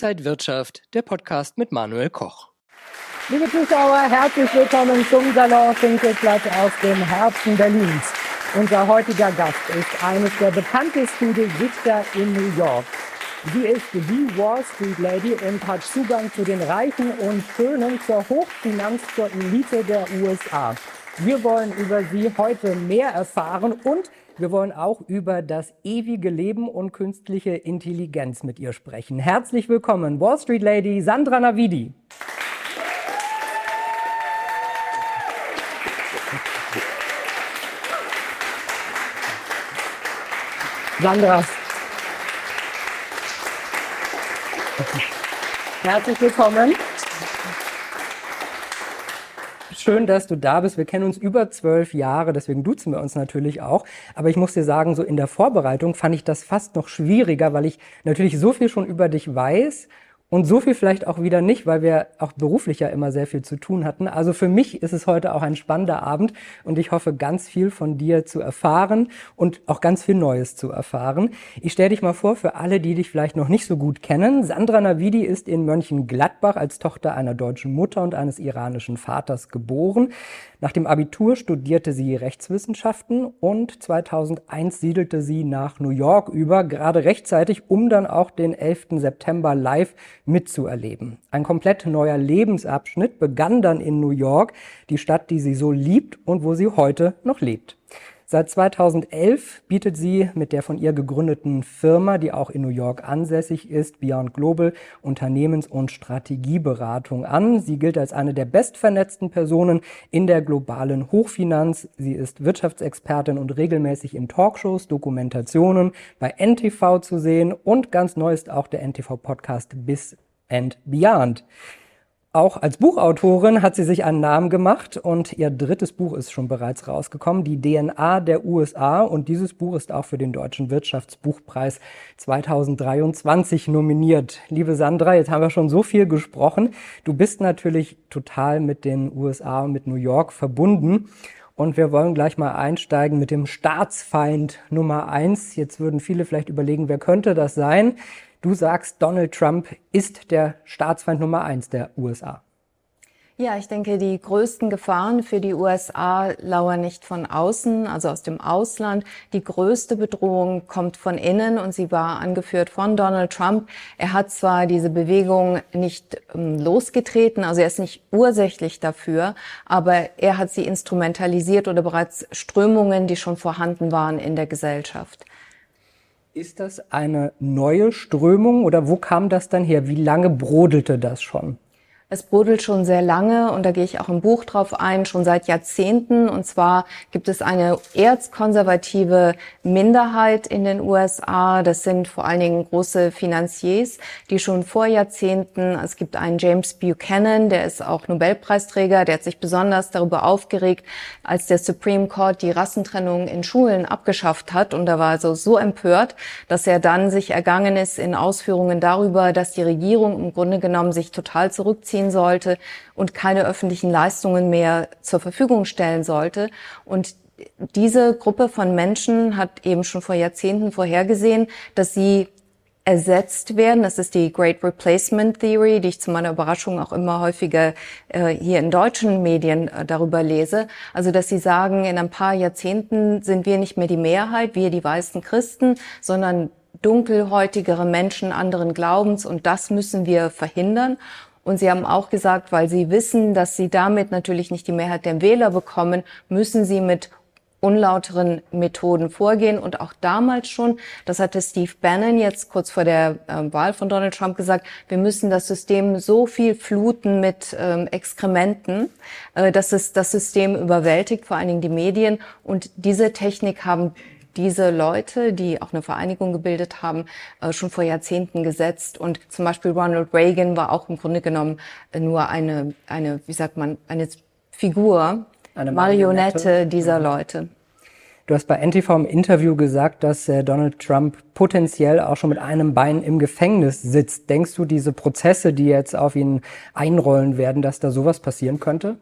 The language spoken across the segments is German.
Inside Wirtschaft, der Podcast mit Manuel Koch. Liebe Zuschauer, herzlich willkommen zum Salon Finkelplatz aus dem Herzen Berlins. Unser heutiger Gast ist eines der bekanntesten Gesichter in New York. Sie ist die Wall Street Lady und hat Zugang zu den Reichen und Schönen, zur Hochfinanz, zur Elite der USA. Wir wollen über sie heute mehr erfahren und wir wollen auch über das ewige Leben und künstliche Intelligenz mit ihr sprechen. Herzlich willkommen, Wall Street Lady Sandra Navidi. Sandra. Herzlich willkommen. Schön, dass du da bist. Wir kennen uns über zwölf Jahre, deswegen duzen wir uns natürlich auch. Aber ich muss dir sagen, so in der Vorbereitung fand ich das fast noch schwieriger, weil ich natürlich so viel schon über dich weiß und so viel vielleicht auch wieder nicht, weil wir auch beruflich ja immer sehr viel zu tun hatten. Also für mich ist es heute auch ein spannender Abend und ich hoffe, ganz viel von dir zu erfahren und auch ganz viel Neues zu erfahren. Ich stelle dich mal vor für alle, die dich vielleicht noch nicht so gut kennen. Sandra Navidi ist in Mönchengladbach als Tochter einer deutschen Mutter und eines iranischen Vaters geboren. Nach dem Abitur studierte sie Rechtswissenschaften und 2001 siedelte sie nach New York über, gerade rechtzeitig, um dann auch den 11. September live mitzuerleben. Ein komplett neuer Lebensabschnitt begann dann in New York, die Stadt, die sie so liebt und wo sie heute noch lebt. Seit 2011 bietet sie mit der von ihr gegründeten Firma, die auch in New York ansässig ist, Beyond Global, Unternehmens- und Strategieberatung an. Sie gilt als eine der bestvernetzten Personen in der globalen Hochfinanz. Sie ist Wirtschaftsexpertin und regelmäßig in Talkshows, Dokumentationen bei NTV zu sehen und ganz neu ist auch der NTV-Podcast Bis and Beyond. Auch als Buchautorin hat sie sich einen Namen gemacht und ihr drittes Buch ist schon bereits rausgekommen, die DNA der USA. Und dieses Buch ist auch für den Deutschen Wirtschaftsbuchpreis 2023 nominiert. Liebe Sandra, jetzt haben wir schon so viel gesprochen. Du bist natürlich total mit den USA und mit New York verbunden. Und wir wollen gleich mal einsteigen mit dem Staatsfeind Nummer eins. Jetzt würden viele vielleicht überlegen, wer könnte das sein? Du sagst, Donald Trump ist der Staatsfeind Nummer eins der USA. Ja, ich denke, die größten Gefahren für die USA lauern nicht von außen, also aus dem Ausland. Die größte Bedrohung kommt von innen und sie war angeführt von Donald Trump. Er hat zwar diese Bewegung nicht ähm, losgetreten, also er ist nicht ursächlich dafür, aber er hat sie instrumentalisiert oder bereits Strömungen, die schon vorhanden waren in der Gesellschaft. Ist das eine neue Strömung oder wo kam das dann her? Wie lange brodelte das schon? Es brodelt schon sehr lange und da gehe ich auch im Buch drauf ein, schon seit Jahrzehnten. Und zwar gibt es eine erzkonservative Minderheit in den USA. Das sind vor allen Dingen große Finanziers, die schon vor Jahrzehnten, es gibt einen James Buchanan, der ist auch Nobelpreisträger, der hat sich besonders darüber aufgeregt, als der Supreme Court die Rassentrennung in Schulen abgeschafft hat. Und da war also so empört, dass er dann sich ergangen ist in Ausführungen darüber, dass die Regierung im Grunde genommen sich total zurückzieht ziehen sollte und keine öffentlichen Leistungen mehr zur Verfügung stellen sollte. Und diese Gruppe von Menschen hat eben schon vor Jahrzehnten vorhergesehen, dass sie ersetzt werden. Das ist die Great Replacement Theory, die ich zu meiner Überraschung auch immer häufiger äh, hier in deutschen Medien äh, darüber lese. Also, dass sie sagen, in ein paar Jahrzehnten sind wir nicht mehr die Mehrheit, wir die weißen Christen, sondern dunkelhäutigere Menschen anderen Glaubens und das müssen wir verhindern. Und Sie haben auch gesagt, weil Sie wissen, dass Sie damit natürlich nicht die Mehrheit der Wähler bekommen, müssen Sie mit unlauteren Methoden vorgehen. Und auch damals schon, das hatte Steve Bannon jetzt kurz vor der äh, Wahl von Donald Trump gesagt, wir müssen das System so viel fluten mit ähm, Exkrementen, äh, dass es das System überwältigt, vor allen Dingen die Medien. Und diese Technik haben diese Leute, die auch eine Vereinigung gebildet haben, äh, schon vor Jahrzehnten gesetzt. Und zum Beispiel Ronald Reagan war auch im Grunde genommen äh, nur eine, eine wie sagt man, eine Figur, eine Marionette, Marionette dieser mhm. Leute. Du hast bei NTV im Interview gesagt, dass äh, Donald Trump potenziell auch schon mit einem Bein im Gefängnis sitzt. Denkst du, diese Prozesse, die jetzt auf ihn einrollen werden, dass da sowas passieren könnte?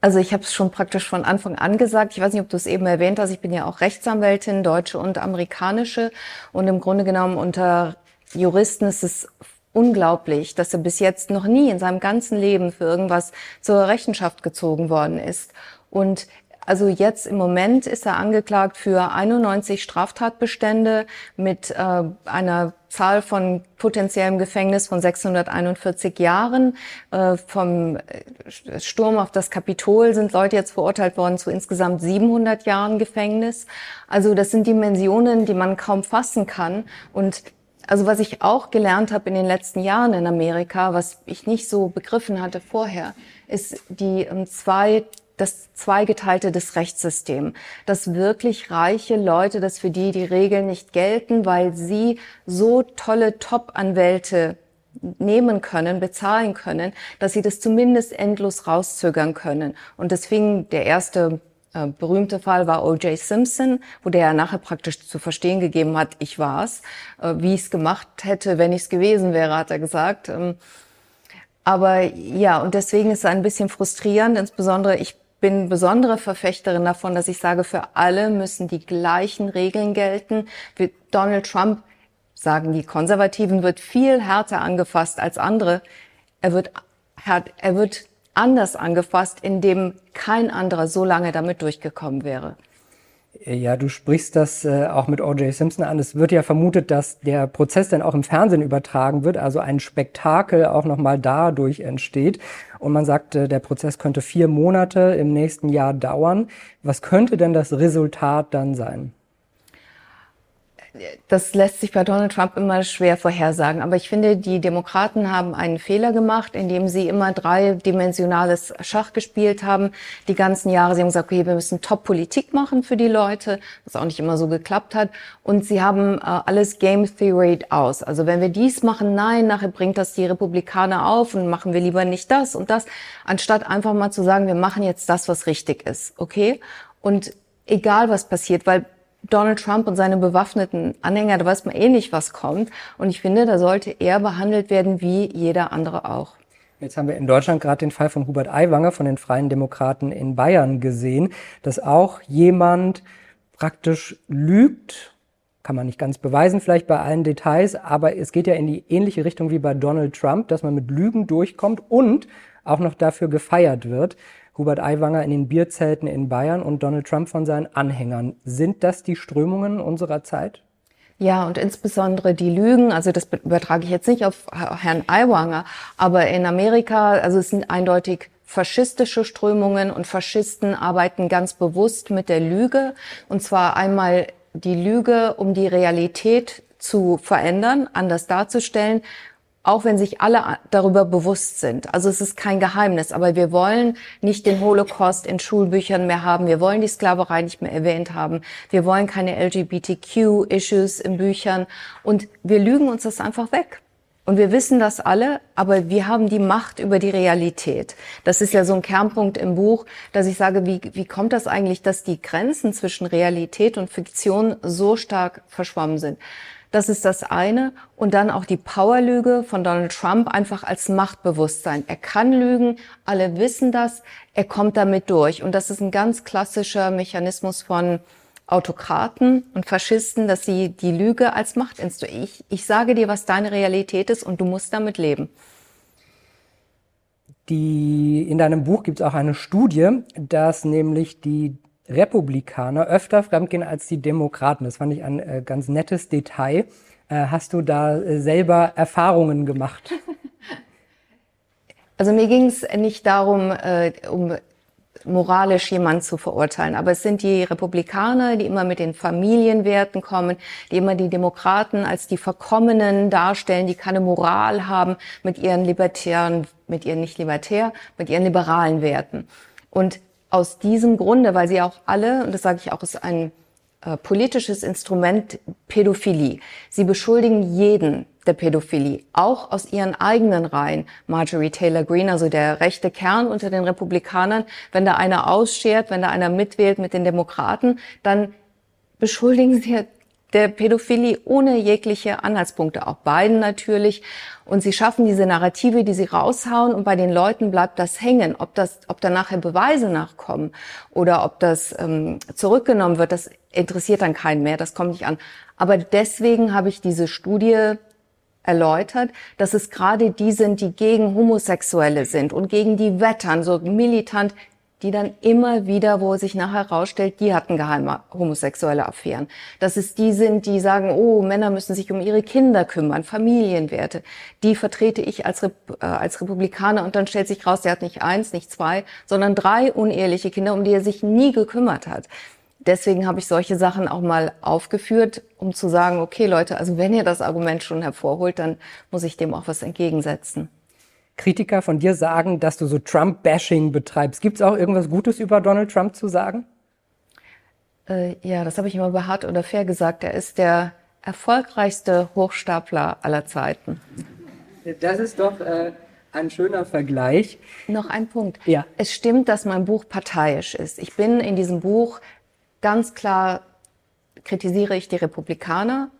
Also ich habe es schon praktisch von Anfang an gesagt. Ich weiß nicht, ob du es eben erwähnt hast. Ich bin ja auch Rechtsanwältin, deutsche und amerikanische. Und im Grunde genommen unter Juristen ist es unglaublich, dass er bis jetzt noch nie in seinem ganzen Leben für irgendwas zur Rechenschaft gezogen worden ist. Und also jetzt im Moment ist er angeklagt für 91 Straftatbestände mit äh, einer Zahl von potenziellem Gefängnis von 641 Jahren. Äh, vom äh, Sturm auf das Kapitol sind Leute jetzt verurteilt worden zu insgesamt 700 Jahren Gefängnis. Also das sind Dimensionen, die man kaum fassen kann. Und also was ich auch gelernt habe in den letzten Jahren in Amerika, was ich nicht so begriffen hatte vorher, ist die ähm, zwei das Zweigeteilte des Rechtssystems, dass wirklich reiche Leute, dass für die die Regeln nicht gelten, weil sie so tolle Top-Anwälte nehmen können, bezahlen können, dass sie das zumindest endlos rauszögern können. Und deswegen der erste äh, berühmte Fall war O.J. Simpson, wo der ja nachher praktisch zu verstehen gegeben hat, ich war's. Äh, wie ich es gemacht hätte, wenn ich es gewesen wäre, hat er gesagt. Ähm, aber ja, und deswegen ist es ein bisschen frustrierend, insbesondere ich bin besondere Verfechterin davon, dass ich sage, für alle müssen die gleichen Regeln gelten. Wie Donald Trump, sagen die Konservativen, wird viel härter angefasst als andere. Er wird, er wird anders angefasst, indem kein anderer so lange damit durchgekommen wäre. Ja, du sprichst das äh, auch mit O.J. Simpson an. Es wird ja vermutet, dass der Prozess dann auch im Fernsehen übertragen wird, also ein Spektakel auch nochmal dadurch entsteht. Und man sagt, äh, der Prozess könnte vier Monate im nächsten Jahr dauern. Was könnte denn das Resultat dann sein? Das lässt sich bei Donald Trump immer schwer vorhersagen. Aber ich finde, die Demokraten haben einen Fehler gemacht, indem sie immer dreidimensionales Schach gespielt haben. Die ganzen Jahre, sie haben gesagt, okay, wir müssen Top-Politik machen für die Leute, was auch nicht immer so geklappt hat. Und sie haben äh, alles Game Theory aus. Also wenn wir dies machen, nein, nachher bringt das die Republikaner auf und machen wir lieber nicht das und das, anstatt einfach mal zu sagen, wir machen jetzt das, was richtig ist. Okay? Und egal was passiert, weil Donald Trump und seine bewaffneten Anhänger, da weiß man eh nicht, was kommt. Und ich finde, da sollte er behandelt werden wie jeder andere auch. Jetzt haben wir in Deutschland gerade den Fall von Hubert Aiwanger von den Freien Demokraten in Bayern gesehen, dass auch jemand praktisch lügt, kann man nicht ganz beweisen vielleicht bei allen Details, aber es geht ja in die ähnliche Richtung wie bei Donald Trump, dass man mit Lügen durchkommt und auch noch dafür gefeiert wird. Hubert Aiwanger in den Bierzelten in Bayern und Donald Trump von seinen Anhängern. Sind das die Strömungen unserer Zeit? Ja, und insbesondere die Lügen, also das übertrage ich jetzt nicht auf Herrn Aiwanger, aber in Amerika, also es sind eindeutig faschistische Strömungen und Faschisten arbeiten ganz bewusst mit der Lüge. Und zwar einmal die Lüge, um die Realität zu verändern, anders darzustellen auch wenn sich alle darüber bewusst sind. Also es ist kein Geheimnis, aber wir wollen nicht den Holocaust in Schulbüchern mehr haben. Wir wollen die Sklaverei nicht mehr erwähnt haben. Wir wollen keine LGBTQ-Issues in Büchern und wir lügen uns das einfach weg. Und wir wissen das alle, aber wir haben die Macht über die Realität. Das ist ja so ein Kernpunkt im Buch, dass ich sage, wie, wie kommt das eigentlich, dass die Grenzen zwischen Realität und Fiktion so stark verschwommen sind? Das ist das eine. Und dann auch die Powerlüge von Donald Trump einfach als Machtbewusstsein. Er kann lügen, alle wissen das, er kommt damit durch. Und das ist ein ganz klassischer Mechanismus von Autokraten und Faschisten, dass sie die Lüge als Macht ich, ich sage dir, was deine Realität ist und du musst damit leben. Die, in deinem Buch gibt es auch eine Studie, dass nämlich die Republikaner öfter fremdgehen als die Demokraten. Das fand ich ein äh, ganz nettes Detail. Äh, hast du da äh, selber Erfahrungen gemacht? Also mir ging es nicht darum, äh, um moralisch jemand zu verurteilen. Aber es sind die Republikaner, die immer mit den Familienwerten kommen, die immer die Demokraten als die Verkommenen darstellen, die keine Moral haben mit ihren libertären, mit ihren nicht libertär, mit ihren liberalen Werten. Und aus diesem Grunde, weil sie auch alle, und das sage ich auch, ist ein äh, politisches Instrument Pädophilie. Sie beschuldigen jeden der Pädophilie, auch aus ihren eigenen Reihen. Marjorie Taylor Greene, also der rechte Kern unter den Republikanern, wenn da einer ausschert, wenn da einer mitwählt mit den Demokraten, dann beschuldigen sie der Pädophilie ohne jegliche Anhaltspunkte, auch beiden natürlich. Und sie schaffen diese Narrative, die sie raushauen und bei den Leuten bleibt das hängen. Ob das, ob da nachher Beweise nachkommen oder ob das ähm, zurückgenommen wird, das interessiert dann keinen mehr, das kommt nicht an. Aber deswegen habe ich diese Studie erläutert, dass es gerade die sind, die gegen Homosexuelle sind und gegen die wettern, so militant, die dann immer wieder, wo sich nachher herausstellt, die hatten geheime homosexuelle Affären. Dass es die sind, die sagen, oh, Männer müssen sich um ihre Kinder kümmern, Familienwerte. Die vertrete ich als, Rep äh, als Republikaner und dann stellt sich raus, er hat nicht eins, nicht zwei, sondern drei uneheliche Kinder, um die er sich nie gekümmert hat. Deswegen habe ich solche Sachen auch mal aufgeführt, um zu sagen, okay Leute, also wenn ihr das Argument schon hervorholt, dann muss ich dem auch was entgegensetzen. Kritiker von dir sagen, dass du so Trump-Bashing betreibst. Gibt es auch irgendwas Gutes über Donald Trump zu sagen? Äh, ja, das habe ich immer bei hart oder fair gesagt. Er ist der erfolgreichste Hochstapler aller Zeiten. Das ist doch äh, ein schöner Vergleich. Noch ein Punkt. Ja. Es stimmt, dass mein Buch parteiisch ist. Ich bin in diesem Buch ganz klar, kritisiere ich die Republikaner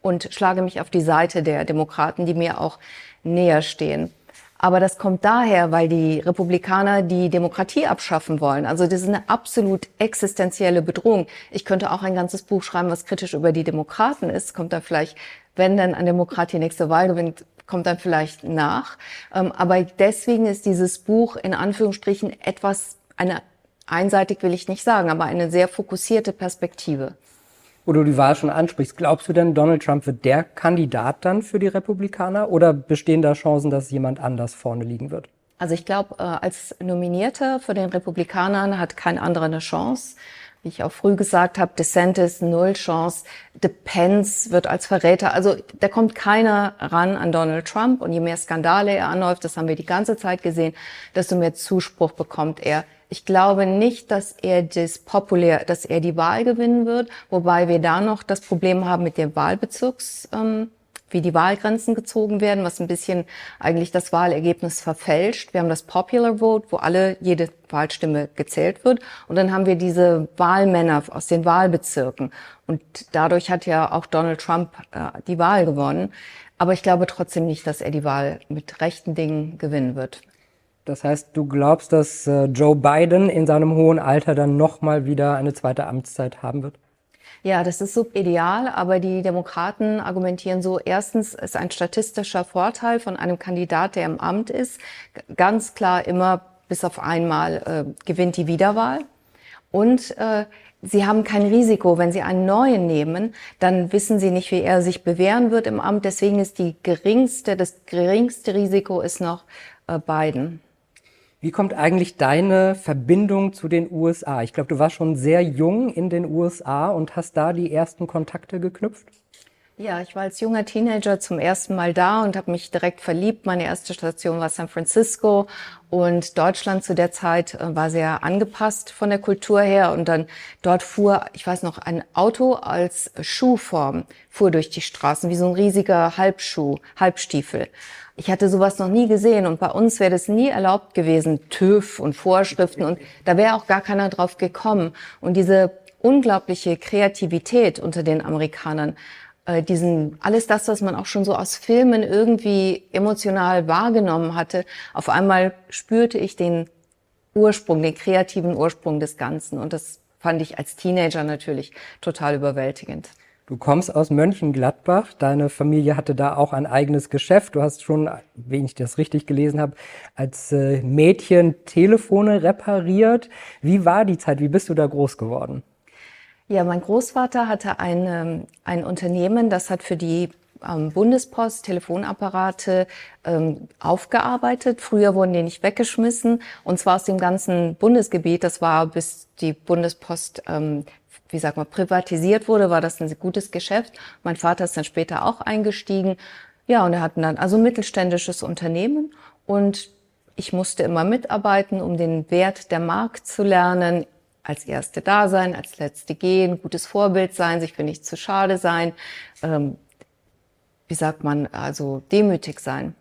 und schlage mich auf die Seite der Demokraten, die mir auch näher stehen. Aber das kommt daher, weil die Republikaner die Demokratie abschaffen wollen. Also das ist eine absolut existenzielle Bedrohung. Ich könnte auch ein ganzes Buch schreiben, was kritisch über die Demokraten ist. Kommt dann vielleicht, wenn dann ein Demokrat die nächste Wahl gewinnt, kommt dann vielleicht nach. Ähm, aber deswegen ist dieses Buch in Anführungsstrichen etwas, eine einseitig will ich nicht sagen, aber eine sehr fokussierte Perspektive wo du die Wahl schon ansprichst. Glaubst du denn, Donald Trump wird der Kandidat dann für die Republikaner oder bestehen da Chancen, dass jemand anders vorne liegen wird? Also ich glaube, äh, als Nominierter für den Republikanern hat kein anderer eine Chance. Wie ich auch früh gesagt habe, DeSantis null Chance, Depends wird als Verräter. Also da kommt keiner ran an Donald Trump. Und je mehr Skandale er anläuft, das haben wir die ganze Zeit gesehen, desto mehr Zuspruch bekommt er. Ich glaube nicht, dass er das populär, dass er die Wahl gewinnen wird, wobei wir da noch das Problem haben mit dem Wahlbezirks, ähm, wie die Wahlgrenzen gezogen werden, was ein bisschen eigentlich das Wahlergebnis verfälscht. Wir haben das Popular Vote, wo alle, jede Wahlstimme gezählt wird. Und dann haben wir diese Wahlmänner aus den Wahlbezirken. Und dadurch hat ja auch Donald Trump äh, die Wahl gewonnen. Aber ich glaube trotzdem nicht, dass er die Wahl mit rechten Dingen gewinnen wird. Das heißt, du glaubst, dass äh, Joe Biden in seinem hohen Alter dann nochmal wieder eine zweite Amtszeit haben wird? Ja, das ist subideal, aber die Demokraten argumentieren so, erstens ist ein statistischer Vorteil von einem Kandidat, der im Amt ist, ganz klar immer bis auf einmal äh, gewinnt die Wiederwahl. Und äh, Sie haben kein Risiko. Wenn Sie einen neuen nehmen, dann wissen Sie nicht, wie er sich bewähren wird im Amt. Deswegen ist die geringste, das geringste Risiko ist noch äh, Biden. Wie kommt eigentlich deine Verbindung zu den USA? Ich glaube, du warst schon sehr jung in den USA und hast da die ersten Kontakte geknüpft. Ja, ich war als junger Teenager zum ersten Mal da und habe mich direkt verliebt. Meine erste Station war San Francisco und Deutschland zu der Zeit äh, war sehr angepasst von der Kultur her und dann dort fuhr, ich weiß noch, ein Auto als Schuhform fuhr durch die Straßen wie so ein riesiger Halbschuh, Halbstiefel. Ich hatte sowas noch nie gesehen und bei uns wäre das nie erlaubt gewesen, TÜV und Vorschriften und da wäre auch gar keiner drauf gekommen. Und diese unglaubliche Kreativität unter den Amerikanern, äh, diesen, alles das, was man auch schon so aus Filmen irgendwie emotional wahrgenommen hatte, auf einmal spürte ich den Ursprung, den kreativen Ursprung des Ganzen und das fand ich als Teenager natürlich total überwältigend. Du kommst aus Mönchengladbach, deine Familie hatte da auch ein eigenes Geschäft. Du hast schon, wenn ich das richtig gelesen habe, als äh, Mädchen Telefone repariert. Wie war die Zeit? Wie bist du da groß geworden? Ja, mein Großvater hatte ein, ähm, ein Unternehmen, das hat für die ähm, Bundespost Telefonapparate ähm, aufgearbeitet. Früher wurden die nicht weggeschmissen und zwar aus dem ganzen Bundesgebiet. Das war bis die Bundespost ähm, wie sagt man, privatisiert wurde, war das ein gutes Geschäft. Mein Vater ist dann später auch eingestiegen. Ja, und er hatten dann also mittelständisches Unternehmen und ich musste immer mitarbeiten, um den Wert der Mark zu lernen. Als Erste da sein, als Letzte gehen, gutes Vorbild sein, sich für nichts zu schade sein. Ähm, wie sagt man, also demütig sein.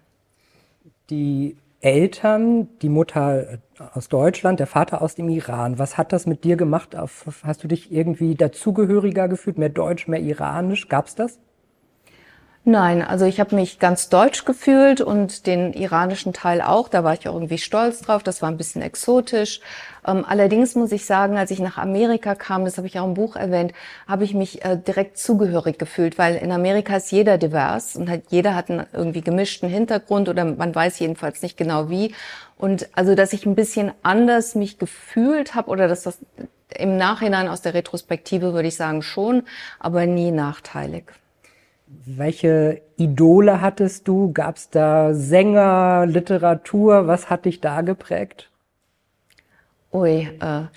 Die Eltern, die Mutter äh, aus Deutschland, der Vater aus dem Iran. Was hat das mit dir gemacht? Hast du dich irgendwie dazugehöriger gefühlt, mehr deutsch, mehr iranisch? Gab's das? Nein, also ich habe mich ganz deutsch gefühlt und den iranischen Teil auch. Da war ich auch irgendwie stolz drauf. Das war ein bisschen exotisch. Ähm, allerdings muss ich sagen, als ich nach Amerika kam, das habe ich auch im Buch erwähnt, habe ich mich äh, direkt zugehörig gefühlt, weil in Amerika ist jeder divers und hat, jeder hat einen irgendwie gemischten Hintergrund oder man weiß jedenfalls nicht genau wie. Und also, dass ich ein bisschen anders mich gefühlt habe oder dass das im Nachhinein aus der Retrospektive würde ich sagen schon, aber nie nachteilig. Welche Idole hattest du? Gab es da Sänger, Literatur? Was hat dich da geprägt? Ui, äh,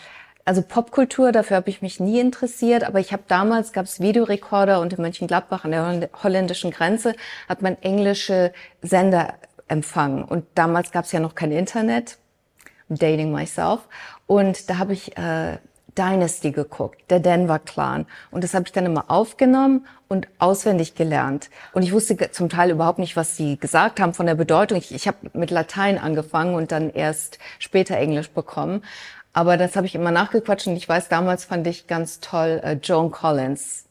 also Popkultur, dafür habe ich mich nie interessiert, aber ich habe damals, gab es Videorekorder und in Mönchengladbach an der holländischen Grenze hat man englische Sender empfangen. Und damals gab es ja noch kein Internet, dating myself. Und da habe ich äh, Dynasty geguckt, der Denver Clan. Und das habe ich dann immer aufgenommen und auswendig gelernt. Und ich wusste zum Teil überhaupt nicht, was sie gesagt haben von der Bedeutung. Ich, ich habe mit Latein angefangen und dann erst später Englisch bekommen. Aber das habe ich immer nachgequatscht und ich weiß, damals fand ich ganz toll äh, Joan Collins,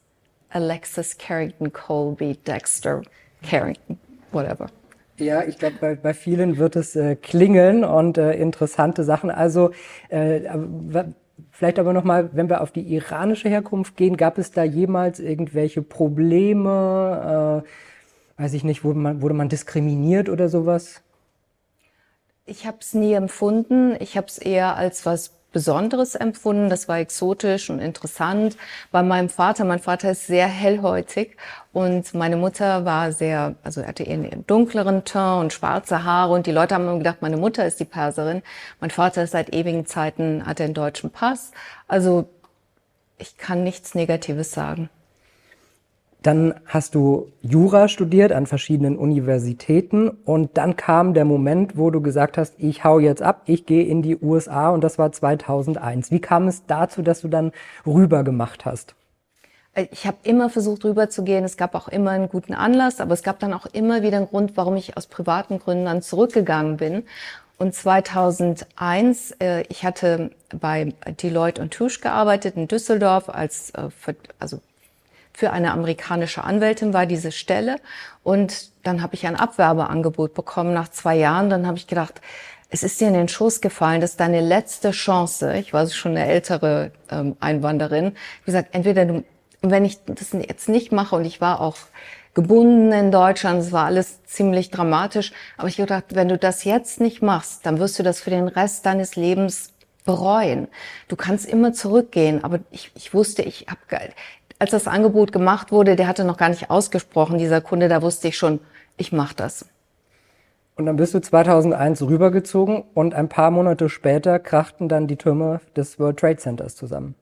Alexis Carrington Colby, Dexter Carrington, whatever. Ja, ich glaube, bei, bei vielen wird es äh, klingeln und äh, interessante Sachen. Also äh, Vielleicht aber nochmal, wenn wir auf die iranische Herkunft gehen, gab es da jemals irgendwelche Probleme? Äh, weiß ich nicht, wurde man, wurde man diskriminiert oder sowas? Ich habe es nie empfunden. Ich habe es eher als was Besonderes empfunden. Das war exotisch und interessant. Bei meinem Vater, mein Vater ist sehr hellhäutig und meine Mutter war sehr, also er hatte eher einen dunkleren Teint und schwarze Haare und die Leute haben immer gedacht, meine Mutter ist die Perserin. Mein Vater ist seit ewigen Zeiten, hat einen deutschen Pass. Also ich kann nichts Negatives sagen. Dann hast du Jura studiert an verschiedenen Universitäten und dann kam der Moment, wo du gesagt hast, ich hau jetzt ab, ich gehe in die USA und das war 2001. Wie kam es dazu, dass du dann rüber gemacht hast? Ich habe immer versucht rüberzugehen. Es gab auch immer einen guten Anlass, aber es gab dann auch immer wieder einen Grund, warum ich aus privaten Gründen dann zurückgegangen bin. Und 2001, äh, ich hatte bei Deloitte und Touche gearbeitet in Düsseldorf als äh, also für eine amerikanische Anwältin war diese Stelle. Und dann habe ich ein Abwerbeangebot bekommen nach zwei Jahren. Dann habe ich gedacht, es ist dir in den Schoß gefallen, das ist deine letzte Chance. Ich war schon eine ältere ähm, Einwanderin. Wie gesagt, entweder du, wenn ich das jetzt nicht mache und ich war auch gebunden in Deutschland, es war alles ziemlich dramatisch, aber ich gedacht, wenn du das jetzt nicht machst, dann wirst du das für den Rest deines Lebens bereuen. Du kannst immer zurückgehen, aber ich, ich wusste, ich habe als das Angebot gemacht wurde, der hatte noch gar nicht ausgesprochen, dieser Kunde, da wusste ich schon, ich mache das. Und dann bist du 2001 rübergezogen und ein paar Monate später krachten dann die Türme des World Trade Centers zusammen.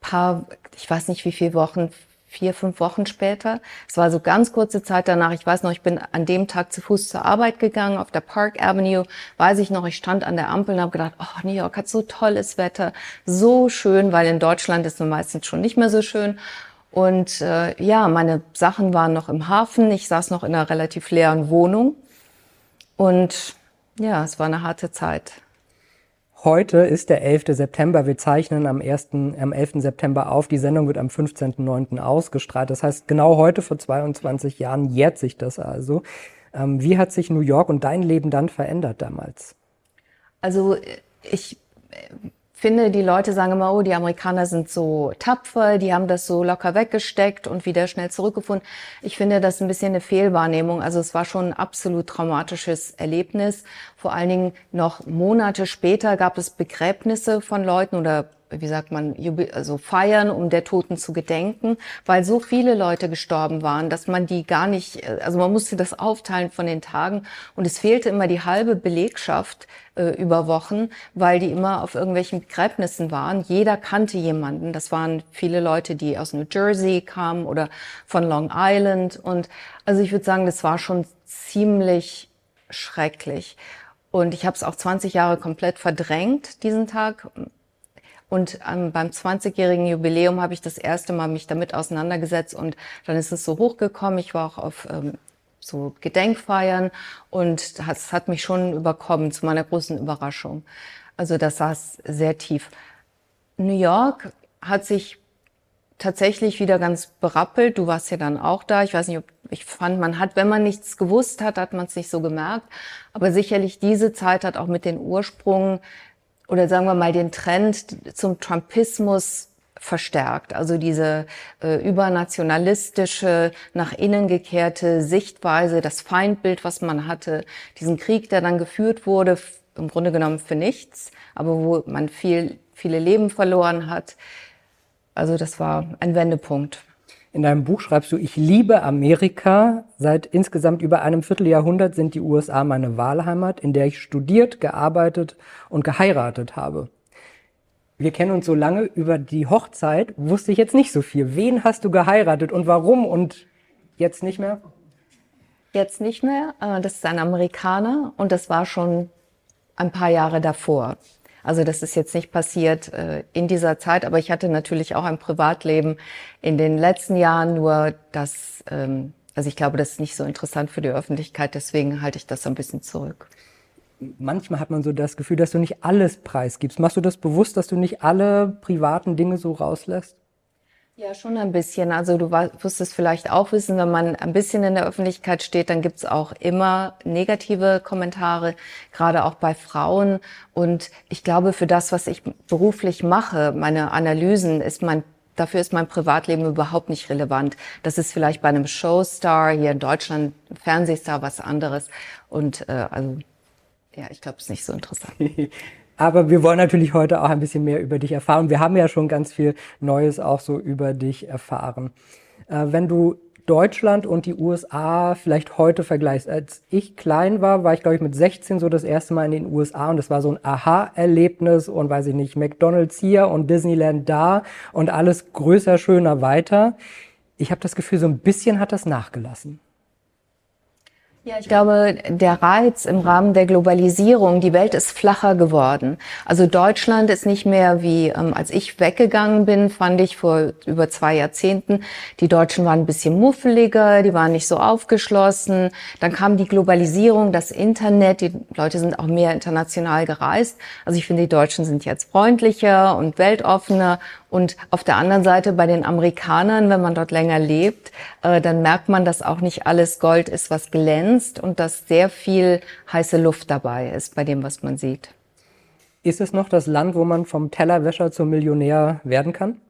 Paar, ich weiß nicht wie viele Wochen, vier, fünf Wochen später. Es war so ganz kurze Zeit danach. Ich weiß noch, ich bin an dem Tag zu Fuß zur Arbeit gegangen auf der Park Avenue. Weiß ich noch, ich stand an der Ampel und habe gedacht, oh, New York hat so tolles Wetter, so schön, weil in Deutschland ist es meistens schon nicht mehr so schön. Und äh, ja, meine Sachen waren noch im Hafen. Ich saß noch in einer relativ leeren Wohnung. Und ja, es war eine harte Zeit. Heute ist der 11. September. Wir zeichnen am, 1., am 11. September auf. Die Sendung wird am 15.09. ausgestrahlt. Das heißt, genau heute vor 22 Jahren jährt sich das also. Ähm, wie hat sich New York und dein Leben dann verändert damals? Also ich finde, die Leute sagen immer, oh, die Amerikaner sind so tapfer, die haben das so locker weggesteckt und wieder schnell zurückgefunden. Ich finde das ein bisschen eine Fehlwahrnehmung. Also es war schon ein absolut traumatisches Erlebnis. Vor allen Dingen noch Monate später gab es Begräbnisse von Leuten oder wie sagt man, also feiern, um der Toten zu gedenken, weil so viele Leute gestorben waren, dass man die gar nicht, also man musste das aufteilen von den Tagen und es fehlte immer die halbe Belegschaft äh, über Wochen, weil die immer auf irgendwelchen Begräbnissen waren. Jeder kannte jemanden. Das waren viele Leute, die aus New Jersey kamen oder von Long Island und also ich würde sagen, das war schon ziemlich schrecklich. Und ich habe es auch 20 Jahre komplett verdrängt, diesen Tag. Und ähm, beim 20-jährigen Jubiläum habe ich das erste Mal mich damit auseinandergesetzt und dann ist es so hochgekommen. Ich war auch auf ähm, so Gedenkfeiern und das hat mich schon überkommen, zu meiner großen Überraschung. Also das saß sehr tief. New York hat sich tatsächlich wieder ganz berappelt. Du warst ja dann auch da. Ich weiß nicht, ob Ich fand, man hat, wenn man nichts gewusst hat, hat man es nicht so gemerkt. Aber sicherlich diese Zeit hat auch mit den Ursprüngen oder sagen wir mal den Trend zum Trumpismus verstärkt. Also diese äh, übernationalistische, nach innen gekehrte Sichtweise, das Feindbild, was man hatte, diesen Krieg, der dann geführt wurde, im Grunde genommen für nichts, aber wo man viel, viele Leben verloren hat. Also das war ein Wendepunkt. In deinem Buch schreibst du, ich liebe Amerika. Seit insgesamt über einem Vierteljahrhundert sind die USA meine Wahlheimat, in der ich studiert, gearbeitet und geheiratet habe. Wir kennen uns so lange, über die Hochzeit wusste ich jetzt nicht so viel. Wen hast du geheiratet und warum und jetzt nicht mehr? Jetzt nicht mehr. Äh, das ist ein Amerikaner und das war schon ein paar Jahre davor. Also das ist jetzt nicht passiert äh, in dieser Zeit, aber ich hatte natürlich auch ein Privatleben in den letzten Jahren, nur das, ähm, also ich glaube, das ist nicht so interessant für die Öffentlichkeit, deswegen halte ich das so ein bisschen zurück. Manchmal hat man so das Gefühl, dass du nicht alles preisgibst. Machst du das bewusst, dass du nicht alle privaten Dinge so rauslässt? Ja, schon ein bisschen. Also du wirst es vielleicht auch wissen, wenn man ein bisschen in der Öffentlichkeit steht, dann gibt's auch immer negative Kommentare, gerade auch bei Frauen. Und ich glaube, für das, was ich beruflich mache, meine Analysen, ist mein Dafür ist mein Privatleben überhaupt nicht relevant. Das ist vielleicht bei einem Showstar hier in Deutschland, Fernsehstar, was anderes. Und äh, also ja, ich glaube, es ist nicht so interessant. Aber wir wollen natürlich heute auch ein bisschen mehr über dich erfahren. Wir haben ja schon ganz viel Neues auch so über dich erfahren. Äh, wenn du Deutschland und die USA vielleicht heute vergleichst. Als ich klein war, war ich, glaube ich, mit 16 so das erste Mal in den USA und das war so ein Aha-Erlebnis und weiß ich nicht, McDonalds hier und Disneyland da und alles größer, schöner, weiter. Ich habe das Gefühl, so ein bisschen hat das nachgelassen. Ja, ich glaube, der Reiz im Rahmen der Globalisierung, die Welt ist flacher geworden. Also Deutschland ist nicht mehr wie, ähm, als ich weggegangen bin, fand ich vor über zwei Jahrzehnten, die Deutschen waren ein bisschen muffeliger, die waren nicht so aufgeschlossen. Dann kam die Globalisierung, das Internet, die Leute sind auch mehr international gereist. Also ich finde, die Deutschen sind jetzt freundlicher und weltoffener und auf der anderen Seite bei den Amerikanern, wenn man dort länger lebt, äh, dann merkt man, dass auch nicht alles Gold ist, was glänzt und dass sehr viel heiße Luft dabei ist bei dem, was man sieht. Ist es noch das Land, wo man vom Tellerwäscher zum Millionär werden kann?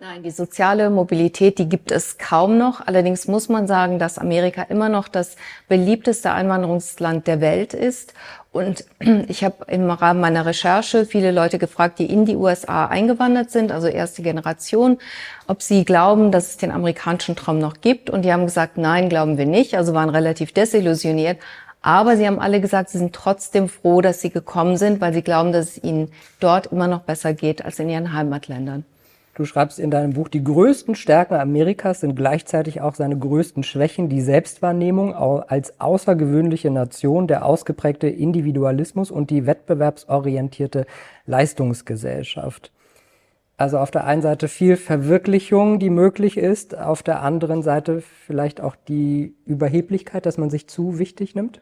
Nein, die soziale Mobilität, die gibt es kaum noch. Allerdings muss man sagen, dass Amerika immer noch das beliebteste Einwanderungsland der Welt ist. Und ich habe im Rahmen meiner Recherche viele Leute gefragt, die in die USA eingewandert sind, also erste Generation, ob sie glauben, dass es den amerikanischen Traum noch gibt. Und die haben gesagt, nein, glauben wir nicht. Also waren relativ desillusioniert. Aber sie haben alle gesagt, sie sind trotzdem froh, dass sie gekommen sind, weil sie glauben, dass es ihnen dort immer noch besser geht als in ihren Heimatländern. Du schreibst in deinem Buch, die größten Stärken Amerikas sind gleichzeitig auch seine größten Schwächen, die Selbstwahrnehmung als außergewöhnliche Nation, der ausgeprägte Individualismus und die wettbewerbsorientierte Leistungsgesellschaft. Also auf der einen Seite viel Verwirklichung, die möglich ist, auf der anderen Seite vielleicht auch die Überheblichkeit, dass man sich zu wichtig nimmt?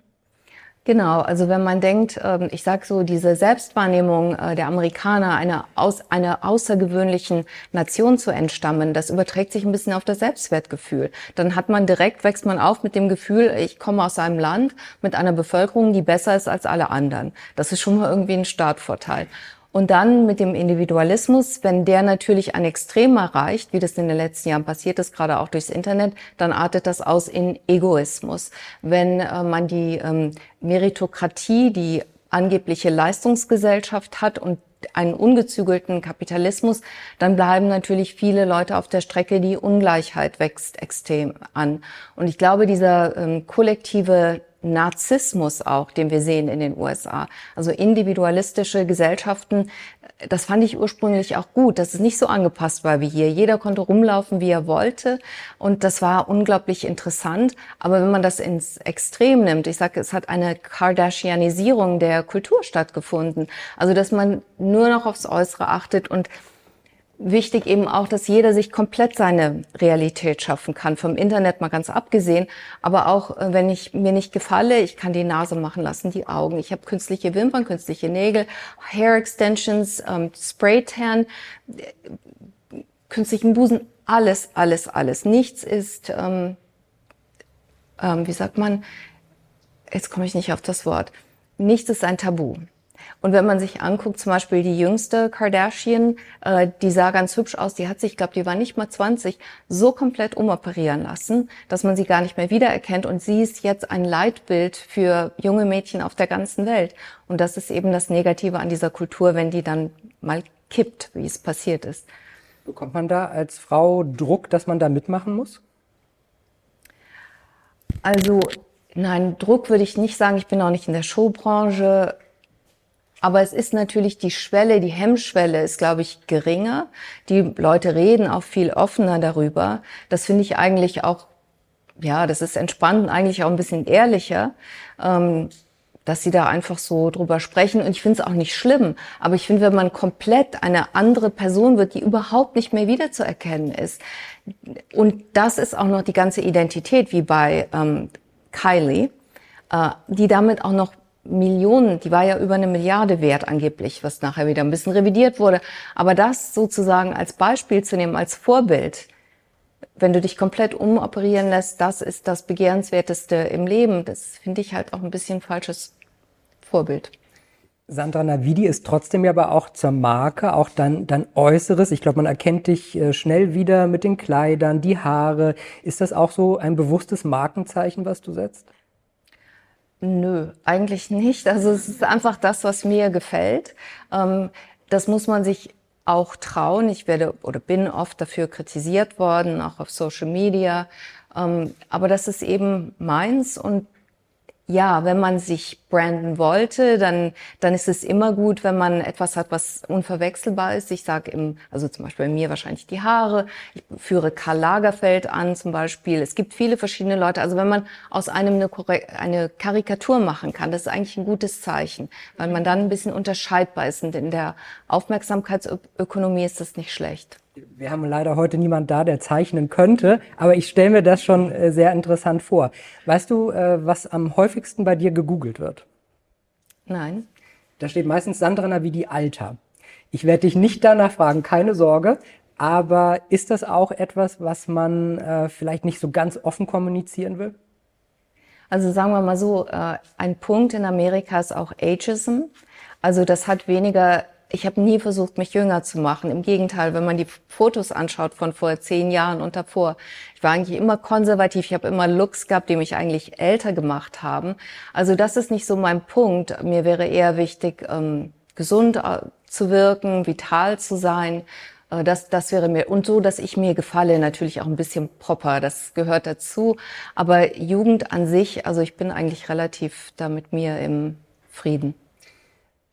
Genau, also wenn man denkt, ähm, ich sage so, diese Selbstwahrnehmung äh, der Amerikaner, einer aus, einer außergewöhnlichen Nation zu entstammen, das überträgt sich ein bisschen auf das Selbstwertgefühl. Dann hat man direkt, wächst man auf mit dem Gefühl, ich komme aus einem Land mit einer Bevölkerung, die besser ist als alle anderen. Das ist schon mal irgendwie ein Startvorteil. Und dann mit dem Individualismus, wenn der natürlich ein Extrem erreicht, wie das in den letzten Jahren passiert ist, gerade auch durchs Internet, dann artet das aus in Egoismus. Wenn äh, man die ähm, Meritokratie, die angebliche Leistungsgesellschaft hat und einen ungezügelten Kapitalismus, dann bleiben natürlich viele Leute auf der Strecke, die Ungleichheit wächst extrem an. Und ich glaube, dieser ähm, kollektive Narzissmus auch, den wir sehen in den USA. Also individualistische Gesellschaften, das fand ich ursprünglich auch gut, dass es nicht so angepasst war wie hier. Jeder konnte rumlaufen, wie er wollte und das war unglaublich interessant. Aber wenn man das ins Extrem nimmt, ich sage, es hat eine Kardashianisierung der Kultur stattgefunden. Also dass man nur noch aufs Äußere achtet und wichtig eben auch, dass jeder sich komplett seine Realität schaffen kann, vom Internet mal ganz abgesehen. Aber auch, äh, wenn ich mir nicht gefalle, ich kann die Nase machen lassen, die Augen. Ich habe künstliche Wimpern, künstliche Nägel, Hair Extensions, ähm, Spraytan, künstlichen Busen, alles, alles, alles. Nichts ist ähm, ähm, wie sagt man, jetzt komme ich nicht auf das Wort, nichts ist ein Tabu. Und wenn man sich anguckt, zum Beispiel die jüngste Kardashian, äh, die sah ganz hübsch aus, die hat sich, ich glaube, die war nicht mal 20, so komplett umoperieren lassen, dass man sie gar nicht mehr wiedererkennt. Und sie ist jetzt ein Leitbild für junge Mädchen auf der ganzen Welt. Und das ist eben das Negative an dieser Kultur, wenn die dann mal kippt, wie es passiert ist. Bekommt man da als Frau Druck, dass man da mitmachen muss? Also nein, Druck würde ich nicht sagen. Ich bin auch nicht in der Showbranche. Aber es ist natürlich die Schwelle, die Hemmschwelle ist, glaube ich, geringer. Die Leute reden auch viel offener darüber. Das finde ich eigentlich auch, ja, das ist entspannt und eigentlich auch ein bisschen ehrlicher, ähm, dass sie da einfach so drüber sprechen. Und ich finde es auch nicht schlimm. Aber ich finde, wenn man komplett eine andere Person wird, die überhaupt nicht mehr wiederzuerkennen ist. Und das ist auch noch die ganze Identität, wie bei ähm, Kylie, äh, die damit auch noch Millionen, die war ja über eine Milliarde wert angeblich, was nachher wieder ein bisschen revidiert wurde. Aber das sozusagen als Beispiel zu nehmen, als Vorbild, wenn du dich komplett umoperieren lässt, das ist das Begehrenswerteste im Leben. Das finde ich halt auch ein bisschen falsches Vorbild. Sandra Navidi ist trotzdem ja aber auch zur Marke, auch dein, dein Äußeres. Ich glaube, man erkennt dich äh, schnell wieder mit den Kleidern, die Haare. Ist das auch so ein bewusstes Markenzeichen, was du setzt? Nö, eigentlich nicht. Also es ist einfach das, was mir gefällt. Ähm, das muss man sich auch trauen. Ich werde oder bin oft dafür kritisiert worden, auch auf Social Media. Ähm, aber das ist eben meins und ja, wenn man sich branden wollte, dann, dann ist es immer gut, wenn man etwas hat, was unverwechselbar ist. Ich sage im, also zum Beispiel bei mir wahrscheinlich die Haare. Ich führe Karl Lagerfeld an zum Beispiel. Es gibt viele verschiedene Leute. Also wenn man aus einem eine, eine Karikatur machen kann, das ist eigentlich ein gutes Zeichen, weil man dann ein bisschen unterscheidbar ist. Und in der Aufmerksamkeitsökonomie ist das nicht schlecht. Wir haben leider heute niemand da, der zeichnen könnte, aber ich stelle mir das schon äh, sehr interessant vor. Weißt du, äh, was am häufigsten bei dir gegoogelt wird? Nein. Da steht meistens Sandra wie die Alter. Ich werde dich nicht danach fragen, keine Sorge. Aber ist das auch etwas, was man äh, vielleicht nicht so ganz offen kommunizieren will? Also sagen wir mal so, äh, ein Punkt in Amerika ist auch Ageism. Also das hat weniger ich habe nie versucht, mich jünger zu machen. Im Gegenteil, wenn man die Fotos anschaut von vor zehn Jahren und davor, ich war eigentlich immer konservativ. Ich habe immer Looks gehabt, die mich eigentlich älter gemacht haben. Also das ist nicht so mein Punkt. Mir wäre eher wichtig, ähm, gesund äh, zu wirken, vital zu sein. Äh, das, das wäre mir, und so, dass ich mir gefalle, natürlich auch ein bisschen proper, das gehört dazu. Aber Jugend an sich, also ich bin eigentlich relativ da mit mir im Frieden.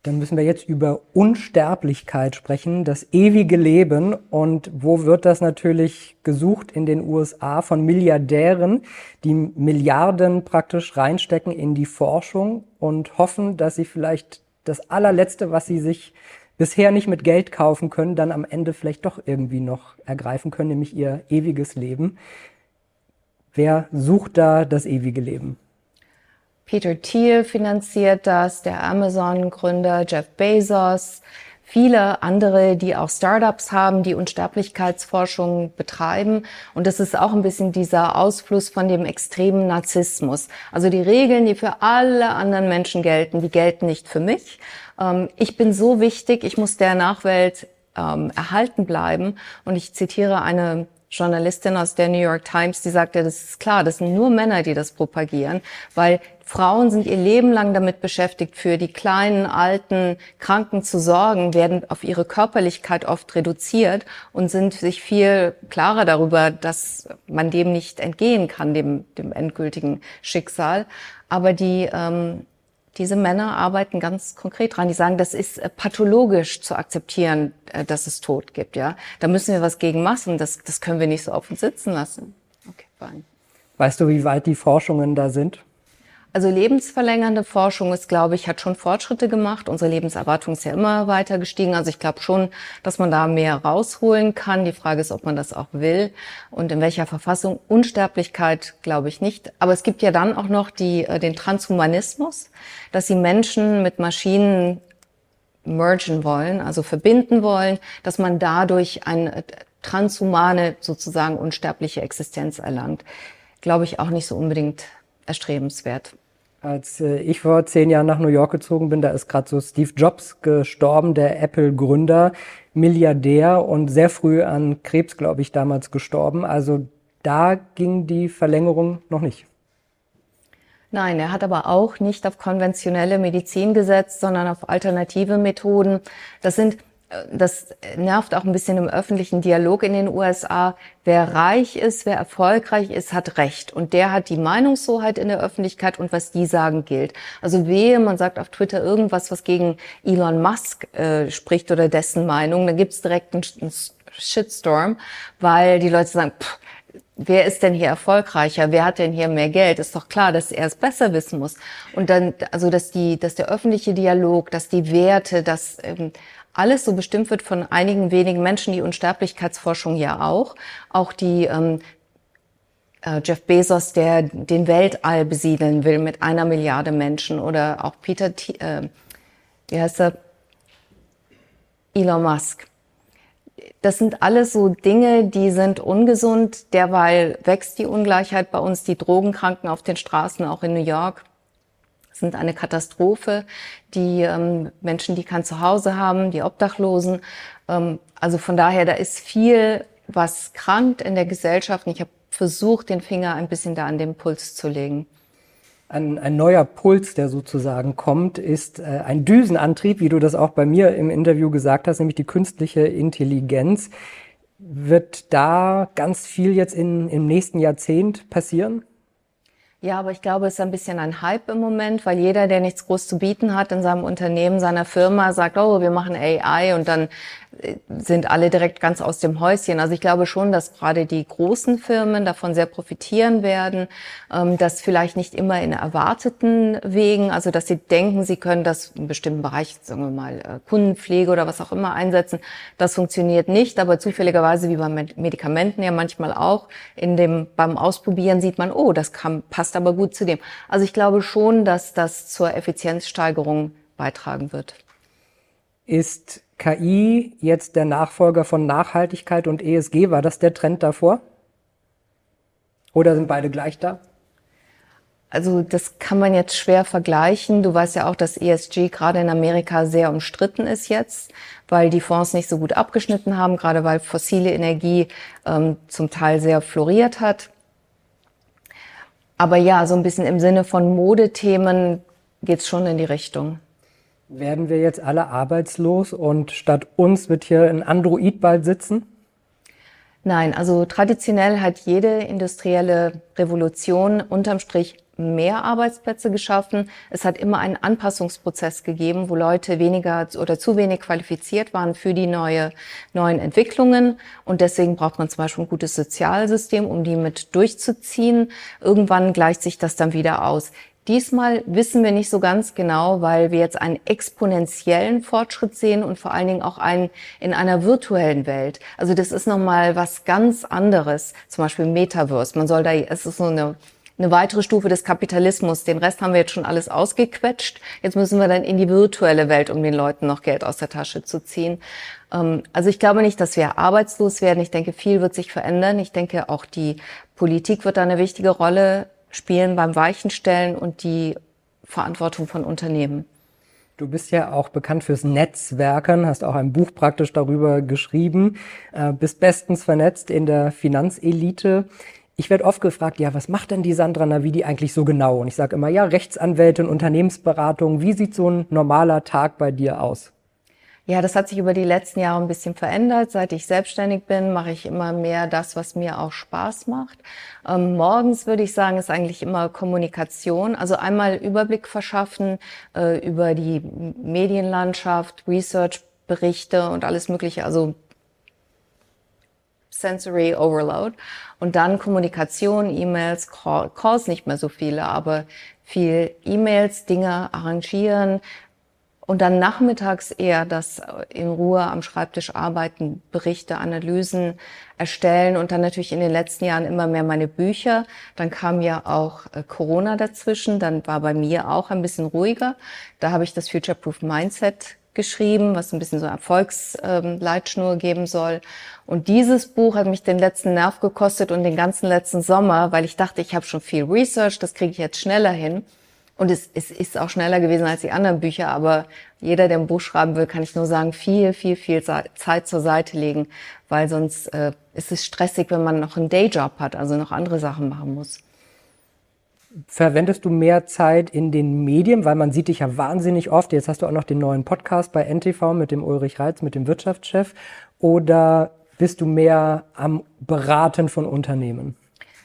Dann müssen wir jetzt über Unsterblichkeit sprechen, das ewige Leben. Und wo wird das natürlich gesucht? In den USA von Milliardären, die Milliarden praktisch reinstecken in die Forschung und hoffen, dass sie vielleicht das allerletzte, was sie sich bisher nicht mit Geld kaufen können, dann am Ende vielleicht doch irgendwie noch ergreifen können, nämlich ihr ewiges Leben. Wer sucht da das ewige Leben? Peter Thiel finanziert das, der Amazon-Gründer Jeff Bezos, viele andere, die auch Startups haben, die Unsterblichkeitsforschung betreiben. Und das ist auch ein bisschen dieser Ausfluss von dem extremen Narzissmus. Also die Regeln, die für alle anderen Menschen gelten, die gelten nicht für mich. Ähm, ich bin so wichtig, ich muss der Nachwelt ähm, erhalten bleiben. Und ich zitiere eine Journalistin aus der New York Times, die sagte, das ist klar, das sind nur Männer, die das propagieren, weil Frauen sind ihr Leben lang damit beschäftigt, für die kleinen, alten, Kranken zu sorgen, werden auf ihre Körperlichkeit oft reduziert und sind sich viel klarer darüber, dass man dem nicht entgehen kann, dem, dem endgültigen Schicksal. Aber die ähm, diese Männer arbeiten ganz konkret dran. Die sagen, das ist äh, pathologisch zu akzeptieren, äh, dass es Tod gibt. Ja, da müssen wir was gegen machen. Das, das können wir nicht so offen sitzen lassen. Okay, fine. Weißt du, wie weit die Forschungen da sind? Also lebensverlängernde Forschung ist, glaube ich, hat schon Fortschritte gemacht. Unsere Lebenserwartung ist ja immer weiter gestiegen. Also ich glaube schon, dass man da mehr rausholen kann. Die Frage ist, ob man das auch will und in welcher Verfassung. Unsterblichkeit glaube ich nicht. Aber es gibt ja dann auch noch die, äh, den Transhumanismus, dass sie Menschen mit Maschinen mergen wollen, also verbinden wollen, dass man dadurch eine transhumane, sozusagen unsterbliche Existenz erlangt. Glaube ich auch nicht so unbedingt erstrebenswert. Als äh, ich vor zehn Jahren nach New York gezogen bin, da ist gerade so Steve Jobs gestorben, der Apple-Gründer, Milliardär und sehr früh an Krebs, glaube ich, damals gestorben. Also da ging die Verlängerung noch nicht. Nein, er hat aber auch nicht auf konventionelle Medizin gesetzt, sondern auf alternative Methoden. Das sind das nervt auch ein bisschen im öffentlichen Dialog in den USA. Wer reich ist, wer erfolgreich ist, hat Recht. Und der hat die Meinungshoheit in der Öffentlichkeit und was die sagen gilt. Also wehe, man sagt auf Twitter irgendwas, was gegen Elon Musk äh, spricht oder dessen Meinung, dann gibt's direkt einen, einen Shitstorm, weil die Leute sagen, pff, wer ist denn hier erfolgreicher? Wer hat denn hier mehr Geld? Ist doch klar, dass er es besser wissen muss. Und dann, also, dass die, dass der öffentliche Dialog, dass die Werte, dass ähm, alles so bestimmt wird von einigen wenigen Menschen, die Unsterblichkeitsforschung ja auch. Auch die ähm, äh, Jeff Bezos, der den Weltall besiedeln will mit einer Milliarde Menschen oder auch Peter, T äh, wie heißt er? Elon Musk. Das sind alles so Dinge, die sind ungesund. Derweil wächst die Ungleichheit bei uns, die Drogenkranken auf den Straßen, auch in New York sind eine Katastrophe. Die ähm, Menschen, die kein Zuhause haben, die Obdachlosen. Ähm, also von daher, da ist viel, was krankt in der Gesellschaft. Und ich habe versucht, den Finger ein bisschen da an den Puls zu legen. Ein, ein neuer Puls, der sozusagen kommt, ist äh, ein Düsenantrieb, wie du das auch bei mir im Interview gesagt hast, nämlich die künstliche Intelligenz. Wird da ganz viel jetzt in, im nächsten Jahrzehnt passieren? Ja, aber ich glaube, es ist ein bisschen ein Hype im Moment, weil jeder, der nichts groß zu bieten hat in seinem Unternehmen, seiner Firma, sagt, oh, wir machen AI und dann sind alle direkt ganz aus dem Häuschen. Also ich glaube schon, dass gerade die großen Firmen davon sehr profitieren werden, ähm, dass vielleicht nicht immer in erwarteten Wegen, also dass sie denken, sie können das in bestimmten Bereich, sagen wir mal, äh, Kundenpflege oder was auch immer einsetzen. Das funktioniert nicht, aber zufälligerweise wie bei Medikamenten ja manchmal auch, in dem, beim Ausprobieren sieht man, oh, das kann, passt aber gut zu dem. Also ich glaube schon, dass das zur Effizienzsteigerung beitragen wird. Ist KI jetzt der Nachfolger von Nachhaltigkeit und ESG? War das der Trend davor? Oder sind beide gleich da? Also das kann man jetzt schwer vergleichen. Du weißt ja auch, dass ESG gerade in Amerika sehr umstritten ist jetzt, weil die Fonds nicht so gut abgeschnitten haben, gerade weil fossile Energie ähm, zum Teil sehr floriert hat. Aber ja, so ein bisschen im Sinne von Modethemen geht's schon in die Richtung. Werden wir jetzt alle arbeitslos und statt uns wird hier ein Android bald sitzen? Nein, also traditionell hat jede industrielle Revolution unterm Strich mehr Arbeitsplätze geschaffen. Es hat immer einen Anpassungsprozess gegeben, wo Leute weniger oder zu wenig qualifiziert waren für die neue, neuen Entwicklungen. Und deswegen braucht man zum Beispiel ein gutes Sozialsystem, um die mit durchzuziehen. Irgendwann gleicht sich das dann wieder aus. Diesmal wissen wir nicht so ganz genau, weil wir jetzt einen exponentiellen Fortschritt sehen und vor allen Dingen auch einen in einer virtuellen Welt. Also das ist nochmal was ganz anderes. Zum Beispiel Metaverse. Man soll da, es ist so eine, eine weitere Stufe des Kapitalismus. Den Rest haben wir jetzt schon alles ausgequetscht. Jetzt müssen wir dann in die virtuelle Welt, um den Leuten noch Geld aus der Tasche zu ziehen. Ähm, also ich glaube nicht, dass wir arbeitslos werden. Ich denke, viel wird sich verändern. Ich denke, auch die Politik wird da eine wichtige Rolle spielen beim Weichenstellen und die Verantwortung von Unternehmen. Du bist ja auch bekannt fürs Netzwerken, hast auch ein Buch praktisch darüber geschrieben, äh, bist bestens vernetzt in der Finanzelite. Ich werde oft gefragt, ja, was macht denn die Sandra Navidi eigentlich so genau? Und ich sage immer, ja, Rechtsanwältin, Unternehmensberatung. Wie sieht so ein normaler Tag bei dir aus? Ja, das hat sich über die letzten Jahre ein bisschen verändert. Seit ich selbstständig bin, mache ich immer mehr das, was mir auch Spaß macht. Ähm, morgens würde ich sagen, ist eigentlich immer Kommunikation. Also einmal Überblick verschaffen äh, über die Medienlandschaft, Research-Berichte und alles Mögliche. Also Sensory Overload. Und dann Kommunikation, E-Mails, Calls, nicht mehr so viele, aber viel E-Mails, Dinge arrangieren, und dann nachmittags eher das in Ruhe am Schreibtisch arbeiten, Berichte, Analysen erstellen und dann natürlich in den letzten Jahren immer mehr meine Bücher. Dann kam ja auch äh, Corona dazwischen, dann war bei mir auch ein bisschen ruhiger. Da habe ich das Future Proof Mindset geschrieben, was ein bisschen so Erfolgsleitschnur ähm, geben soll. Und dieses Buch hat mich den letzten Nerv gekostet und den ganzen letzten Sommer, weil ich dachte, ich habe schon viel Research, das kriege ich jetzt schneller hin. Und es, es ist auch schneller gewesen als die anderen Bücher, aber jeder, der ein Buch schreiben will, kann ich nur sagen, viel, viel, viel Zeit zur Seite legen, weil sonst äh, ist es stressig, wenn man noch einen Dayjob hat, also noch andere Sachen machen muss. Verwendest du mehr Zeit in den Medien, weil man sieht dich ja wahnsinnig oft. Jetzt hast du auch noch den neuen Podcast bei NTV mit dem Ulrich Reitz, mit dem Wirtschaftschef. Oder bist du mehr am Beraten von Unternehmen?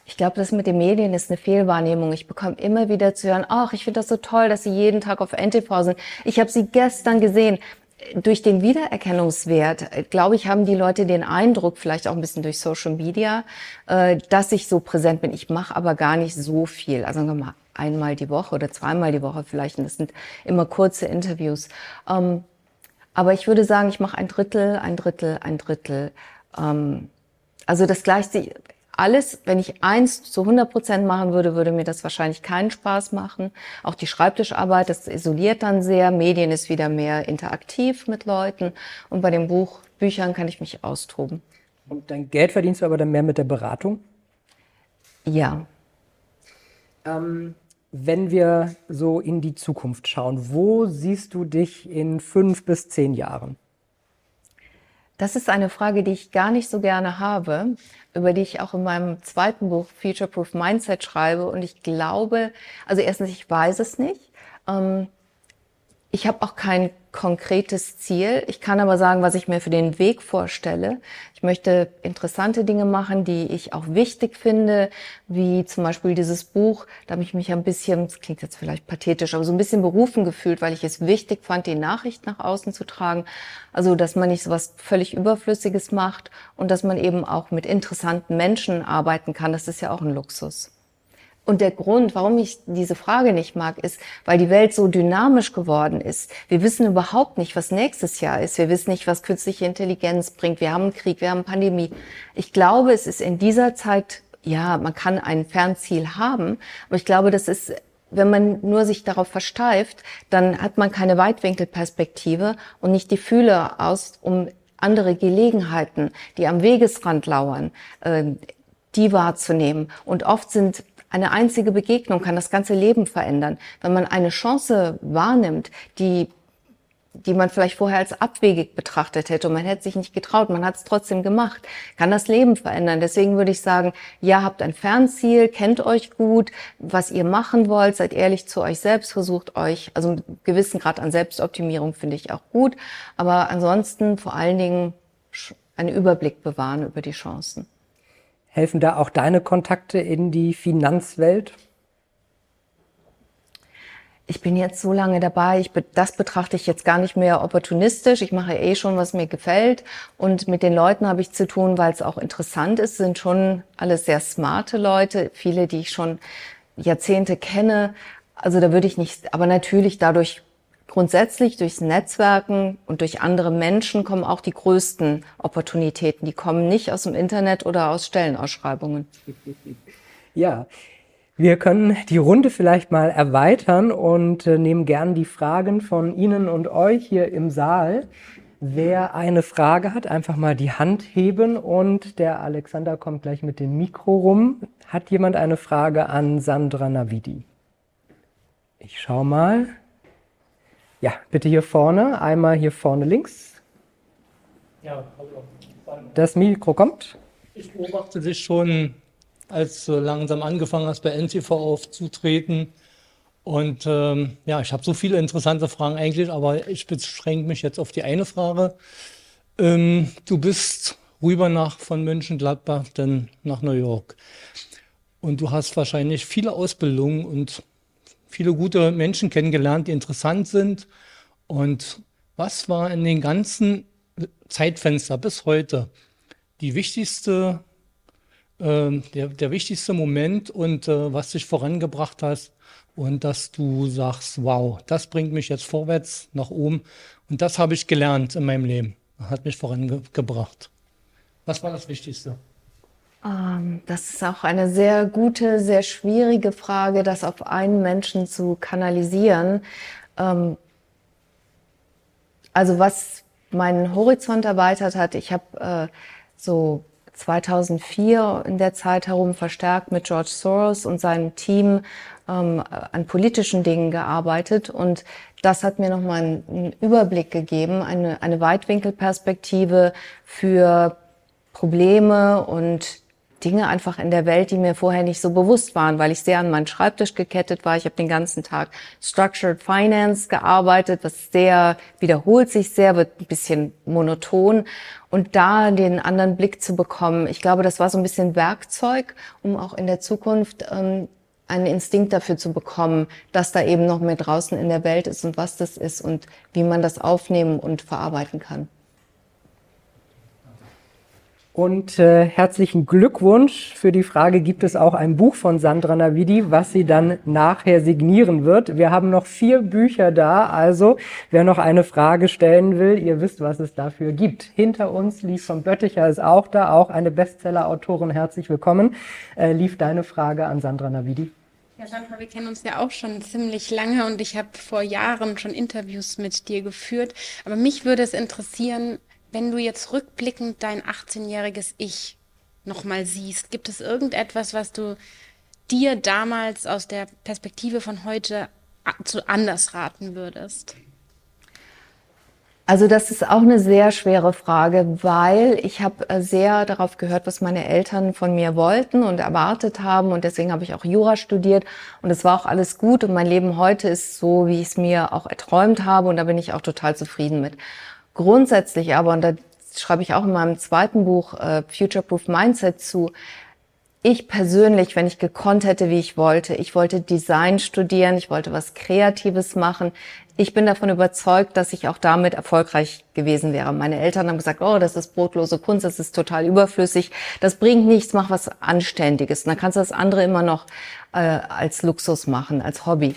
Ich glaube, das mit den Medien ist eine Fehlwahrnehmung. Ich bekomme immer wieder zu hören, ach, ich finde das so toll, dass Sie jeden Tag auf NTV sind. Ich habe Sie gestern gesehen. Durch den Wiedererkennungswert, äh, glaube ich, haben die Leute den Eindruck, vielleicht auch ein bisschen durch Social Media, äh, dass ich so präsent bin. Ich mache aber gar nicht so viel. Also mal einmal die Woche oder zweimal die Woche vielleicht. Und das sind immer kurze Interviews. Ähm, aber ich würde sagen, ich mache ein Drittel, ein Drittel, ein Drittel. Ähm, also das gleicht sich, alles, wenn ich eins zu 100 Prozent machen würde, würde mir das wahrscheinlich keinen Spaß machen. Auch die Schreibtischarbeit, das isoliert dann sehr. Medien ist wieder mehr interaktiv mit Leuten. Und bei den Buchbüchern kann ich mich austoben. Und dein Geld verdienst du aber dann mehr mit der Beratung? Ja. Ähm, wenn wir so in die Zukunft schauen, wo siehst du dich in fünf bis zehn Jahren? Das ist eine Frage, die ich gar nicht so gerne habe, über die ich auch in meinem zweiten Buch Future Proof Mindset schreibe. Und ich glaube, also erstens, ich weiß es nicht. Ähm, ich habe auch kein konkretes Ziel. Ich kann aber sagen, was ich mir für den Weg vorstelle. Ich möchte interessante Dinge machen, die ich auch wichtig finde, wie zum Beispiel dieses Buch. Da habe ich mich ein bisschen, das klingt jetzt vielleicht pathetisch, aber so ein bisschen berufen gefühlt, weil ich es wichtig fand, die Nachricht nach außen zu tragen. Also, dass man nicht so was völlig Überflüssiges macht und dass man eben auch mit interessanten Menschen arbeiten kann. Das ist ja auch ein Luxus. Und der Grund, warum ich diese Frage nicht mag, ist, weil die Welt so dynamisch geworden ist. Wir wissen überhaupt nicht, was nächstes Jahr ist. Wir wissen nicht, was künstliche Intelligenz bringt. Wir haben einen Krieg, wir haben Pandemie. Ich glaube, es ist in dieser Zeit, ja, man kann ein Fernziel haben, aber ich glaube, das ist wenn man nur sich darauf versteift, dann hat man keine Weitwinkelperspektive und nicht die Fühler aus, um andere Gelegenheiten, die am Wegesrand lauern, äh, die wahrzunehmen. Und oft sind eine einzige Begegnung kann das ganze Leben verändern. Wenn man eine Chance wahrnimmt, die die man vielleicht vorher als abwegig betrachtet hätte und man hätte sich nicht getraut, man hat es trotzdem gemacht, kann das Leben verändern. Deswegen würde ich sagen, ja, habt ein Fernziel, kennt euch gut, was ihr machen wollt, seid ehrlich zu euch selbst, versucht euch, also einen gewissen Grad an Selbstoptimierung finde ich auch gut, aber ansonsten vor allen Dingen einen Überblick bewahren über die Chancen. Helfen da auch deine Kontakte in die Finanzwelt? Ich bin jetzt so lange dabei, ich, das betrachte ich jetzt gar nicht mehr opportunistisch. Ich mache eh schon, was mir gefällt. Und mit den Leuten habe ich zu tun, weil es auch interessant ist. sind schon alles sehr smarte Leute, viele, die ich schon Jahrzehnte kenne. Also da würde ich nicht, aber natürlich dadurch grundsätzlich durchs Netzwerken und durch andere Menschen kommen auch die größten Opportunitäten. Die kommen nicht aus dem Internet oder aus Stellenausschreibungen. Ja, wir können die Runde vielleicht mal erweitern und äh, nehmen gern die Fragen von Ihnen und euch hier im Saal. Wer eine Frage hat, einfach mal die Hand heben und der Alexander kommt gleich mit dem Mikro rum. Hat jemand eine Frage an Sandra Navidi? Ich schau mal. Ja, bitte hier vorne, einmal hier vorne links. Ja, hallo. Das Mikro kommt. Ich beobachte dich schon, als du langsam angefangen hast, bei NTV aufzutreten. Und ähm, ja, ich habe so viele interessante Fragen eigentlich, aber ich beschränke mich jetzt auf die eine Frage. Ähm, du bist rüber nach von Mönchengladbach, dann nach New York. Und du hast wahrscheinlich viele Ausbildungen und viele gute Menschen kennengelernt, die interessant sind. Und was war in den ganzen Zeitfenster bis heute die wichtigste, äh, der, der wichtigste Moment und äh, was dich vorangebracht hast und dass du sagst, wow, das bringt mich jetzt vorwärts nach oben und das habe ich gelernt in meinem Leben, hat mich vorangebracht. Was war das Wichtigste? Ähm, das ist auch eine sehr gute, sehr schwierige Frage, das auf einen Menschen zu kanalisieren. Ähm, Also was meinen Horizont erweitert hat, ich habe äh, so 2004 in der Zeit herum verstärkt mit George Soros und seinem Team ähm, an politischen Dingen gearbeitet und das hat mir nochmal einen, Überblick gegeben, eine, eine Weitwinkelperspektive für Probleme und Dinge einfach in der Welt, die mir vorher nicht so bewusst waren, weil ich sehr an meinen Schreibtisch gekettet war. Ich habe den ganzen Tag Structured Finance gearbeitet, was sehr wiederholt sich sehr, wird ein bisschen monoton. Und da den anderen Blick zu bekommen, ich glaube, das war so ein bisschen Werkzeug, um auch in der Zukunft ähm, einen Instinkt dafür zu bekommen, dass da eben noch mehr draußen in der Welt ist und was das ist und wie man das aufnehmen und verarbeiten kann. Und äh, herzlichen Glückwunsch für die Frage, gibt es auch ein Buch von Sandra Navidi, was sie dann nachher signieren wird. Wir haben noch vier Bücher da, also wer noch eine Frage stellen will, ihr wisst, was es dafür gibt. Hinter uns, Lief von Bötticher ist auch da, auch eine Bestseller-Autorin. Herzlich willkommen. Äh, lief deine Frage an Sandra Navidi. Ja, Sandra, wir kennen uns ja auch schon ziemlich lange und ich habe vor Jahren schon Interviews mit dir geführt. Aber mich würde es interessieren, wenn du jetzt rückblickend dein 18-jähriges Ich nochmal siehst, gibt es irgendetwas, was du dir damals aus der Perspektive von heute zu anders raten würdest? Also das ist auch eine sehr schwere Frage, weil ich habe äh, sehr darauf gehört, was meine Eltern von mir wollten und erwartet haben und deswegen habe ich auch Jura studiert und es war auch alles gut und mein Leben heute ist so, wie ich es mir auch erträumt habe und da bin ich auch total zufrieden mit. Grundsätzlich aber, und da schreibe ich auch in meinem zweiten Buch äh, Future Proof Mindset zu, ich persönlich, wenn ich gekonnt hätte, wie ich wollte, ich wollte Design studieren, ich wollte was Kreatives machen. Ich bin davon überzeugt, dass ich auch damit erfolgreich gewesen wäre. Meine Eltern haben gesagt, oh, das ist brotlose Kunst, das ist total überflüssig, das bringt nichts, mach was Anständiges. Und dann kannst du das andere immer noch äh, als Luxus machen, als Hobby.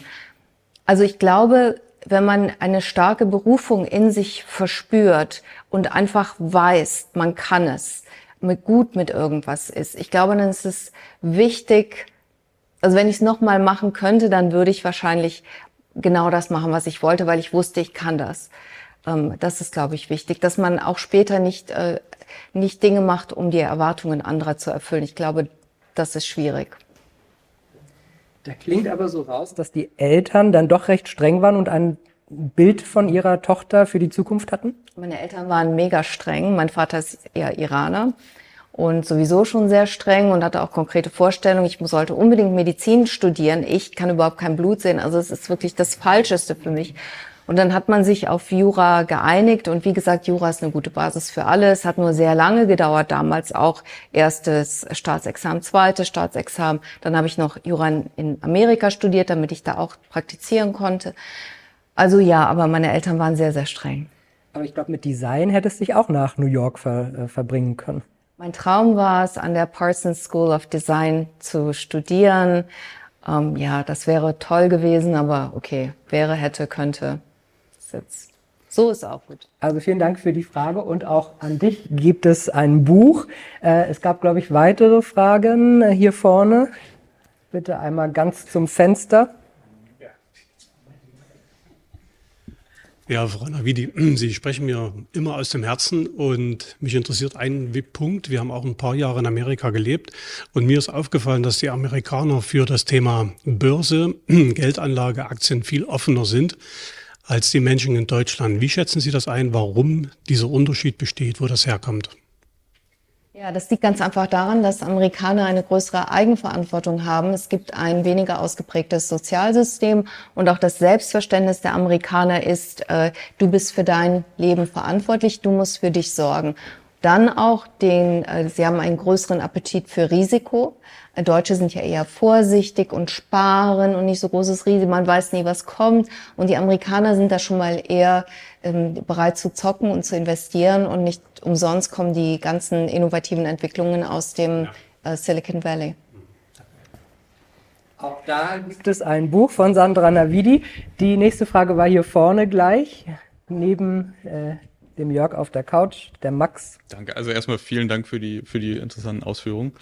Also ich glaube, wenn man eine starke Berufung in sich verspürt und einfach weiß, man kann es, mit gut mit irgendwas ist. Ich glaube, dann ist es wichtig, also wenn ich es nochmal machen könnte, dann würde ich wahrscheinlich genau das machen, was ich wollte, weil ich wusste, ich kann das. Ähm, das ist, glaube ich, wichtig, dass man auch später nicht, äh, nicht Dinge macht, um die Erwartungen anderer zu erfüllen. Ich glaube, das ist schwierig. Da klingt aber so raus, dass die Eltern dann doch recht streng waren und ein Bild von ihrer Tochter für die Zukunft hatten? Meine Eltern waren mega streng. Mein Vater ist eher Iraner und sowieso schon sehr streng und hatte auch konkrete Vorstellungen. Ich sollte unbedingt Medizin studieren. Ich kann überhaupt kein Blut sehen. Also es ist wirklich das Falscheste für mich. Und dann hat man sich auf Jura geeinigt und wie gesagt, Jura ist eine gute Basis für alle. Es hat nur sehr lange gedauert, damals auch erstes Staatsexamen, zweites Staatsexamen. Dann habe ich noch Jura in Amerika studiert, damit ich da auch praktizieren konnte. Also ja, aber meine Eltern waren sehr, sehr streng. Aber ich glaube, mit Design hättest du dich auch nach New York ver, äh, verbringen können. Mein Traum war es, an der Parsons School of Design zu studieren. Ähm, ja, das wäre toll gewesen, aber okay, wäre, hätte, könnte jetzt. So ist auch gut. Also vielen Dank für die Frage und auch an dich gibt es ein Buch. Äh, es gab, glaube ich, weitere Fragen hier vorne. Bitte einmal ganz zum Fenster. Ja, Frau Navidi, Sie sprechen mir immer aus dem Herzen und mich interessiert ein Punkt. Wir haben auch ein paar Jahre in Amerika gelebt und mir ist aufgefallen, dass die Amerikaner für das Thema Börse, Geldanlage, Aktien viel offener sind als die Menschen in Deutschland. Wie schätzen Sie das ein, warum dieser Unterschied besteht, wo das herkommt? Ja, das liegt ganz einfach daran, dass Amerikaner eine größere Eigenverantwortung haben. Es gibt ein weniger ausgeprägtes Sozialsystem und auch das Selbstverständnis der Amerikaner ist, äh, du bist für dein Leben verantwortlich, du musst für dich sorgen. Dann auch den, äh, sie haben einen größeren Appetit für Risiko. Deutsche sind ja eher vorsichtig und sparen und nicht so großes Risiko. Man weiß nie, was kommt. Und die Amerikaner sind da schon mal eher ähm, bereit zu zocken und zu investieren. Und nicht umsonst kommen die ganzen innovativen Entwicklungen aus dem äh, Silicon Valley. Auch da gibt es ein Buch von Sandra Navidi. Die nächste Frage war hier vorne gleich, neben äh, dem Jörg auf der Couch, der Max. Danke. Also erstmal vielen Dank für die, für die interessanten Ausführungen.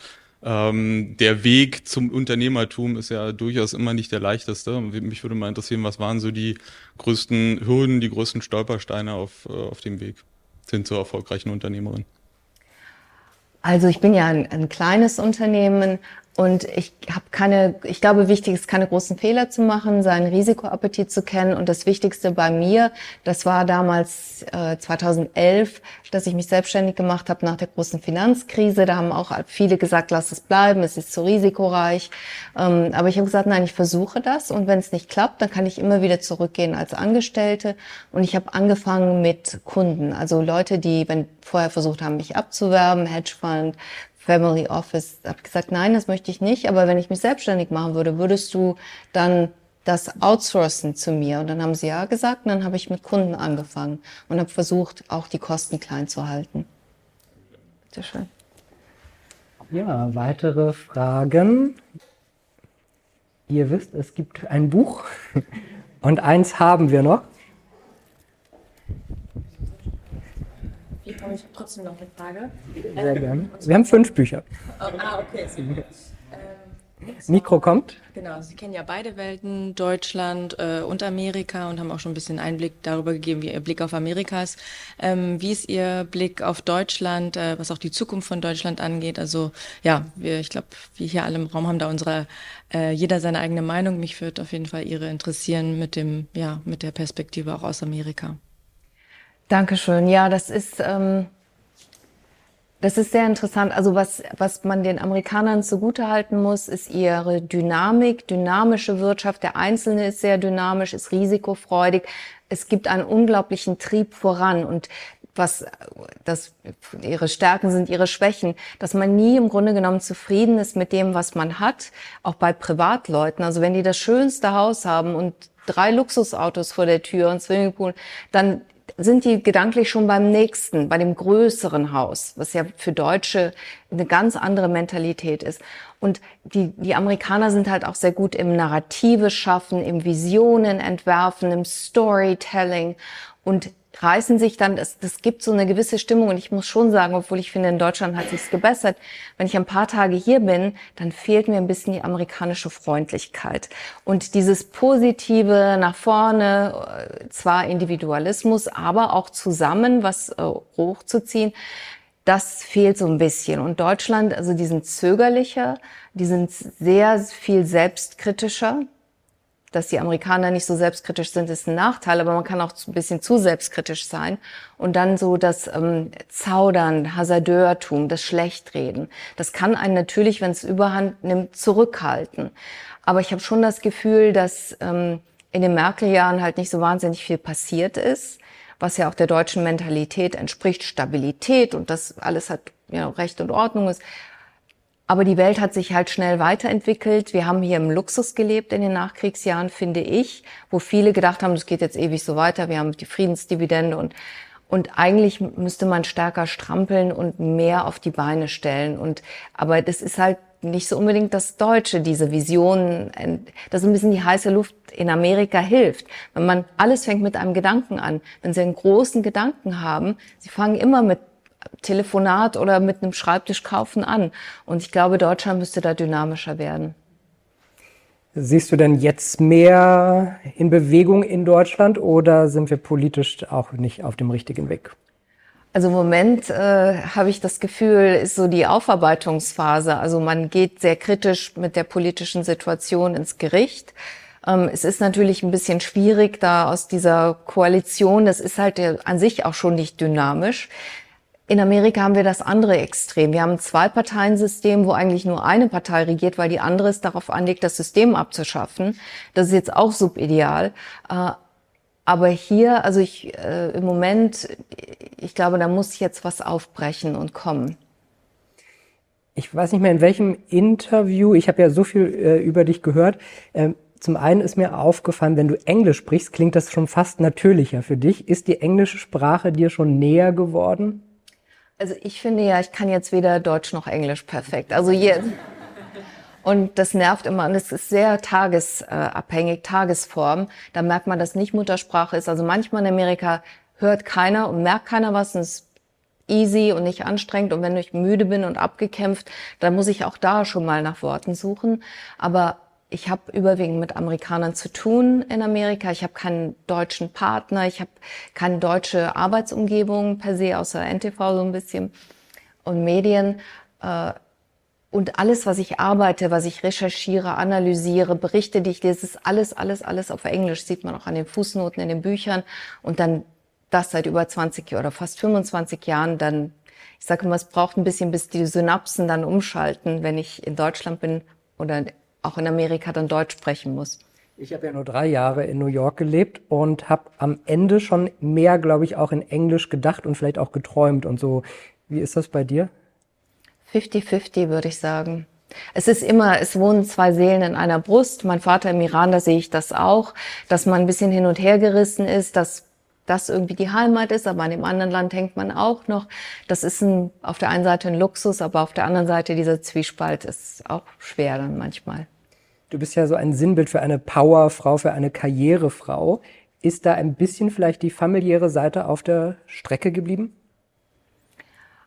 Ähm, der Weg zum Unternehmertum ist ja durchaus immer nicht der leichteste. Mich würde mal interessieren, was waren so die größten Hürden, die größten Stolpersteine auf, äh, auf dem Weg hin zur erfolgreichen Unternehmerin? Also ich bin ja ein, ein kleines Unternehmen, und ich habe keine, ich glaube, wichtig ist, keine großen Fehler zu machen, seinen Risikoappetit zu kennen. Und das Wichtigste bei mir, das war damals äh, 2011, dass ich mich selbstständig gemacht habe nach der großen Finanzkrise. Da haben auch viele gesagt, lass es bleiben, es ist zu risikoreich. Ähm, aber ich habe gesagt, nein, ich versuche das. Und wenn es nicht klappt, dann kann ich immer wieder zurückgehen als Angestellte. Und ich habe angefangen mit Kunden, also Leute, die, wenn vorher versucht haben, mich abzuwerben, Hedgefund, Family Office. Habe gesagt, nein, das möchte ich nicht. Aber wenn ich mich selbstständig machen würde, würdest du dann das outsourcen zu mir? Und dann haben sie ja gesagt. Und dann habe ich mit Kunden angefangen und habe versucht, auch die Kosten klein zu halten. Bitte schön. Ja, weitere Fragen. Ihr wisst, es gibt ein Buch und eins haben wir noch. Ich habe trotzdem noch eine Frage. Sehr gerne. Wir haben fünf Bücher. ah, okay. Ähm, Mikro kommt. Genau, Sie kennen ja beide Welten, Deutschland äh, und Amerika und haben auch schon ein bisschen Einblick darüber gegeben, wie Ihr Blick auf Amerika ist. Ähm, wie ist Ihr Blick auf Deutschland, äh, was auch die Zukunft von Deutschland angeht? Also ja, wir, ich glaube, wir hier alle im Raum haben da unsere, äh, jeder seine eigene Meinung. Mich würde auf jeden Fall Ihre interessieren mit dem, ja, mit der Perspektive auch aus Amerika. Dankeschön. Ja, das ist, ähm, das ist sehr interessant. Also was, was man den Amerikanern zugutehalten muss, ist ihre Dynamik, dynamische Wirtschaft. Der Einzelne ist sehr dynamisch, ist risikofreudig. Es gibt einen unglaublichen Trieb voran und was das ihre Stärken sind, ihre Schwächen, dass man nie im Grunde genommen zufrieden ist mit dem, was man hat, auch bei Privatleuten. Also wenn die das schönste Haus haben und drei Luxusautos vor der Tür und Swimmingpool, dann sind die gedanklich schon beim nächsten, bei dem größeren Haus, was ja für Deutsche eine ganz andere Mentalität ist. Und die, die Amerikaner sind halt auch sehr gut im Narrative schaffen, im Visionen entwerfen, im Storytelling. Und reißen sich dann, das, das gibt so eine gewisse Stimmung und ich muss schon sagen, obwohl ich finde, in Deutschland hat sich's gebessert, wenn ich ein paar Tage hier bin, dann fehlt mir ein bisschen die amerikanische Freundlichkeit und dieses positive nach vorne, äh, zwar Individualismus, aber auch zusammen was äh, hochzuziehen, das fehlt so ein bisschen. Und Deutschland, also die sind zögerlicher, die sind sehr viel selbstkritischer dass die Amerikaner nicht so selbstkritisch sind, ist ein Nachteil, aber man kann auch ein bisschen zu selbstkritisch sein. Und dann so das ähm, Zaudern, Hasardeurtum, das Schlechtreden. Das kann einen natürlich, wenn es überhand nimmt, zurückhalten. Aber ich habe schon das Gefühl, dass ähm, in den Merkel-Jahren halt nicht so wahnsinnig viel passiert ist, was ja auch der deutschen Mentalität entspricht, Stabilität und das alles hat ja, Recht und Ordnung ist. Aber die Welt hat sich halt schnell weiterentwickelt. Wir haben hier im Luxus gelebt in den Nachkriegsjahren, finde ich, wo viele gedacht haben, das geht jetzt ewig so weiter. Wir haben die Friedensdividende und und eigentlich müsste man stärker strampeln und mehr auf die Beine stellen. Und aber das ist halt nicht so unbedingt das Deutsche, diese Visionen, dass ein bisschen die heiße Luft in Amerika hilft. Wenn man alles fängt mit einem Gedanken an. Wenn Sie einen großen Gedanken haben, Sie fangen immer mit Telefonat oder mit einem Schreibtisch kaufen an. Und ich glaube, Deutschland müsste da dynamischer werden. Siehst du denn jetzt mehr in Bewegung in Deutschland oder sind wir politisch auch nicht auf dem richtigen Weg? Also im Moment äh, habe ich das Gefühl, ist so die Aufarbeitungsphase. Also man geht sehr kritisch mit der politischen Situation ins Gericht. Ähm, es ist natürlich ein bisschen schwierig, da aus dieser Koalition, das ist halt an sich auch schon nicht dynamisch, in Amerika haben wir das andere Extrem. Wir haben ein Zwei-Parteien-System, wo eigentlich nur eine Partei regiert, weil die andere es darauf anlegt, das System abzuschaffen. Das ist jetzt auch subideal. Äh, aber hier, also ich äh, im Moment, ich glaube, da muss jetzt was aufbrechen und kommen. Ich weiß nicht mehr in welchem Interview, ich habe ja so viel äh, über dich gehört. Ähm, zum einen ist mir aufgefallen, wenn du Englisch sprichst, klingt das schon fast natürlicher für dich. Ist die englische Sprache dir schon näher geworden? Also ich finde ja, ich kann jetzt weder Deutsch noch Englisch perfekt. Also jetzt. Und das nervt immer. Und es ist sehr tagesabhängig, Tagesform. Da merkt man, dass nicht Muttersprache ist. Also manchmal in Amerika hört keiner und merkt keiner was. Und es easy und nicht anstrengend. Und wenn ich müde bin und abgekämpft, dann muss ich auch da schon mal nach Worten suchen. Aber ich habe überwiegend mit Amerikanern zu tun in Amerika. Ich habe keinen deutschen Partner. Ich habe keine deutsche Arbeitsumgebung per se, außer NTV so ein bisschen und Medien. Äh, und alles, was ich arbeite, was ich recherchiere, analysiere, Berichte, die ich lese, ist alles, alles, alles auf Englisch. Sieht man auch an den Fußnoten in den Büchern. Und dann das seit über 20 oder fast 25 Jahren, dann, ich sage immer, es braucht ein bisschen, bis die Synapsen dann umschalten, wenn ich in Deutschland bin oder auch in Amerika dann Deutsch sprechen muss. Ich habe ja nur drei Jahre in New York gelebt und habe am Ende schon mehr, glaube ich, auch in Englisch gedacht und vielleicht auch geträumt und so. Wie ist das bei dir? 50-50 würde ich sagen. Es ist immer, es wohnen zwei Seelen in einer Brust. Mein Vater im Iran, da sehe ich das auch, dass man ein bisschen hin und her gerissen ist, dass das irgendwie die Heimat ist, aber in dem anderen Land hängt man auch noch. Das ist ein, auf der einen Seite ein Luxus, aber auf der anderen Seite dieser Zwiespalt ist auch schwer dann manchmal. Du bist ja so ein Sinnbild für eine Powerfrau, für eine Karrierefrau. Ist da ein bisschen vielleicht die familiäre Seite auf der Strecke geblieben?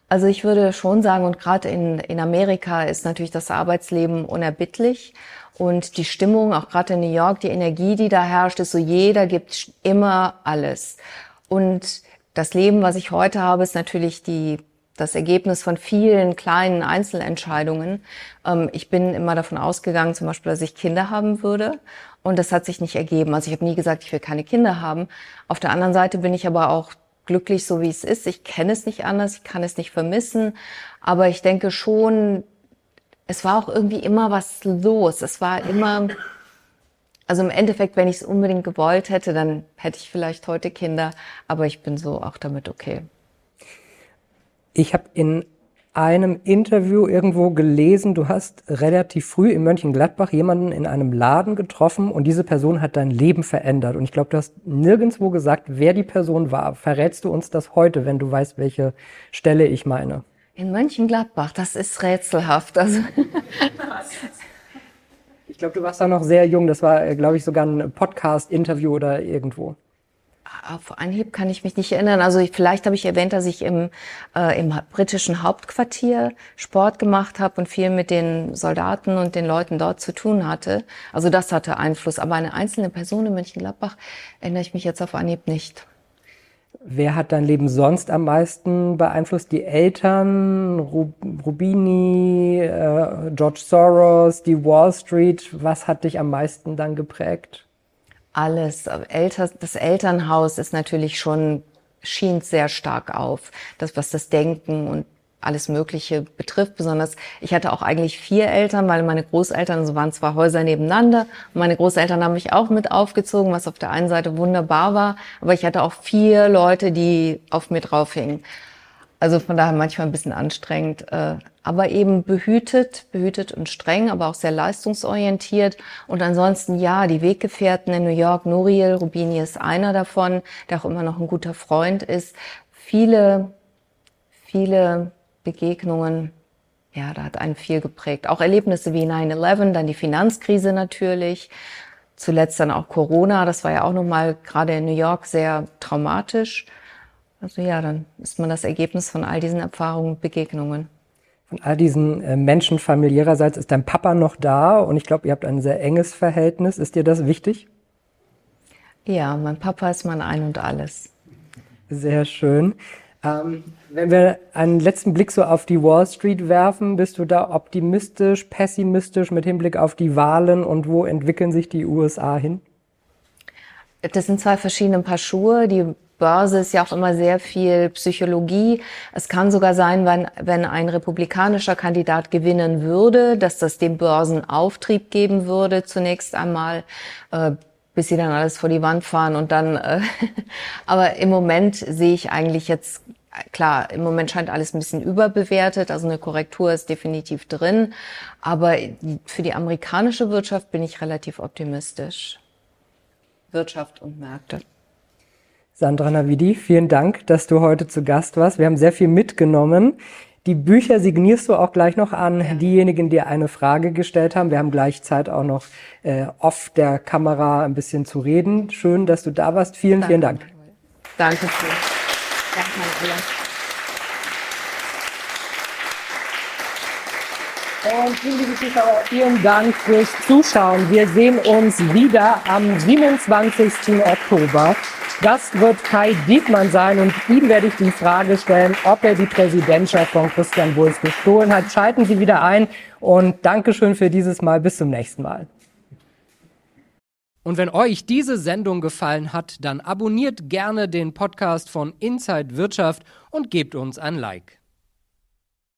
Also ich würde schon sagen, und gerade in, in Amerika ist natürlich das Arbeitsleben unerbittlich. Und die Stimmung, auch gerade in New York, die Energie, die da herrscht, ist so, jeder gibt immer alles. Und das Leben, was ich heute habe, ist natürlich die das Ergebnis von vielen kleinen Einzelentscheidungen. Ähm, ich bin immer davon ausgegangen, zum Beispiel, dass ich Kinder haben würde. Und das hat sich nicht ergeben. Also ich habe nie gesagt, ich will keine Kinder haben. Auf der anderen Seite bin ich aber auch glücklich, so wie es ist. Ich kenne es nicht anders, ich kann es nicht vermissen. Aber ich denke schon, es war auch irgendwie immer was los. Es war immer, also im Endeffekt, wenn ich es unbedingt gewollt hätte, dann hätte ich vielleicht heute Kinder. Aber ich bin so auch damit okay. Ich habe in einem Interview irgendwo gelesen, du hast relativ früh in Mönchengladbach jemanden in einem Laden getroffen und diese Person hat dein Leben verändert. Und ich glaube, du hast nirgendwo gesagt, wer die Person war. Verrätst du uns das heute, wenn du weißt, welche Stelle ich meine? In Mönchengladbach, das ist rätselhaft. Also ich glaube, du warst da noch sehr jung. Das war, glaube ich, sogar ein Podcast-Interview oder irgendwo. Auf Anhieb kann ich mich nicht erinnern. Also vielleicht habe ich erwähnt, dass ich im, äh, im britischen Hauptquartier Sport gemacht habe und viel mit den Soldaten und den Leuten dort zu tun hatte. Also das hatte Einfluss. Aber eine einzelne Person in Mönchengladbach erinnere ich mich jetzt auf Anhieb nicht. Wer hat dein Leben sonst am meisten beeinflusst? Die Eltern, Rubini, äh, George Soros, die Wall Street. Was hat dich am meisten dann geprägt? Alles. Das Elternhaus ist natürlich schon, schien sehr stark auf. Das, was das Denken und alles Mögliche betrifft. Besonders, ich hatte auch eigentlich vier Eltern, weil meine Großeltern, so waren zwei Häuser nebeneinander. Meine Großeltern haben mich auch mit aufgezogen, was auf der einen Seite wunderbar war. Aber ich hatte auch vier Leute, die auf mir draufhingen. Also von daher manchmal ein bisschen anstrengend, äh, aber eben behütet, behütet und streng, aber auch sehr leistungsorientiert. Und ansonsten ja, die Weggefährten in New York, Nuriel Rubini ist einer davon, der auch immer noch ein guter Freund ist. Viele, viele Begegnungen, ja, da hat einen viel geprägt. Auch Erlebnisse wie 9-11, dann die Finanzkrise natürlich. Zuletzt dann auch Corona, das war ja auch nochmal gerade in New York sehr traumatisch. Also ja, dann ist man das Ergebnis von all diesen Erfahrungen, Begegnungen. Von all diesen äh, Menschen familiärerseits ist dein Papa noch da und ich glaube, ihr habt ein sehr enges Verhältnis. Ist dir das wichtig? Ja, mein Papa ist mein Ein und Alles. Sehr schön. Ähm, wenn wir einen letzten Blick so auf die Wall Street werfen, bist du da optimistisch, pessimistisch mit Hinblick auf die Wahlen und wo entwickeln sich die USA hin? Das sind zwei verschiedene Paar Schuhe. Die Börse ist ja auch immer sehr viel Psychologie. Es kann sogar sein, wenn, wenn ein republikanischer Kandidat gewinnen würde, dass das dem Börsenauftrieb geben würde zunächst einmal, äh, bis sie dann alles vor die Wand fahren und dann. Äh, aber im Moment sehe ich eigentlich jetzt klar, im Moment scheint alles ein bisschen überbewertet, also eine Korrektur ist definitiv drin, aber für die amerikanische Wirtschaft bin ich relativ optimistisch. Wirtschaft und Märkte. Sandra Navidi, vielen Dank, dass du heute zu Gast warst. Wir haben sehr viel mitgenommen. Die Bücher signierst du auch gleich noch an ja. diejenigen, die eine Frage gestellt haben. Wir haben gleich Zeit auch noch äh, off der Kamera ein bisschen zu reden. Schön, dass du da warst. Vielen, Danke. vielen Dank. Danke schön. Danke, Und liebe Zuschauer, vielen Dank fürs Zuschauen. Wir sehen uns wieder am 27. Oktober. Gast wird Kai Diekmann sein und ihm werde ich die Frage stellen, ob er die Präsidentschaft von Christian Wulff gestohlen hat. Schalten Sie wieder ein und Dankeschön für dieses Mal. Bis zum nächsten Mal. Und wenn euch diese Sendung gefallen hat, dann abonniert gerne den Podcast von Inside Wirtschaft und gebt uns ein Like.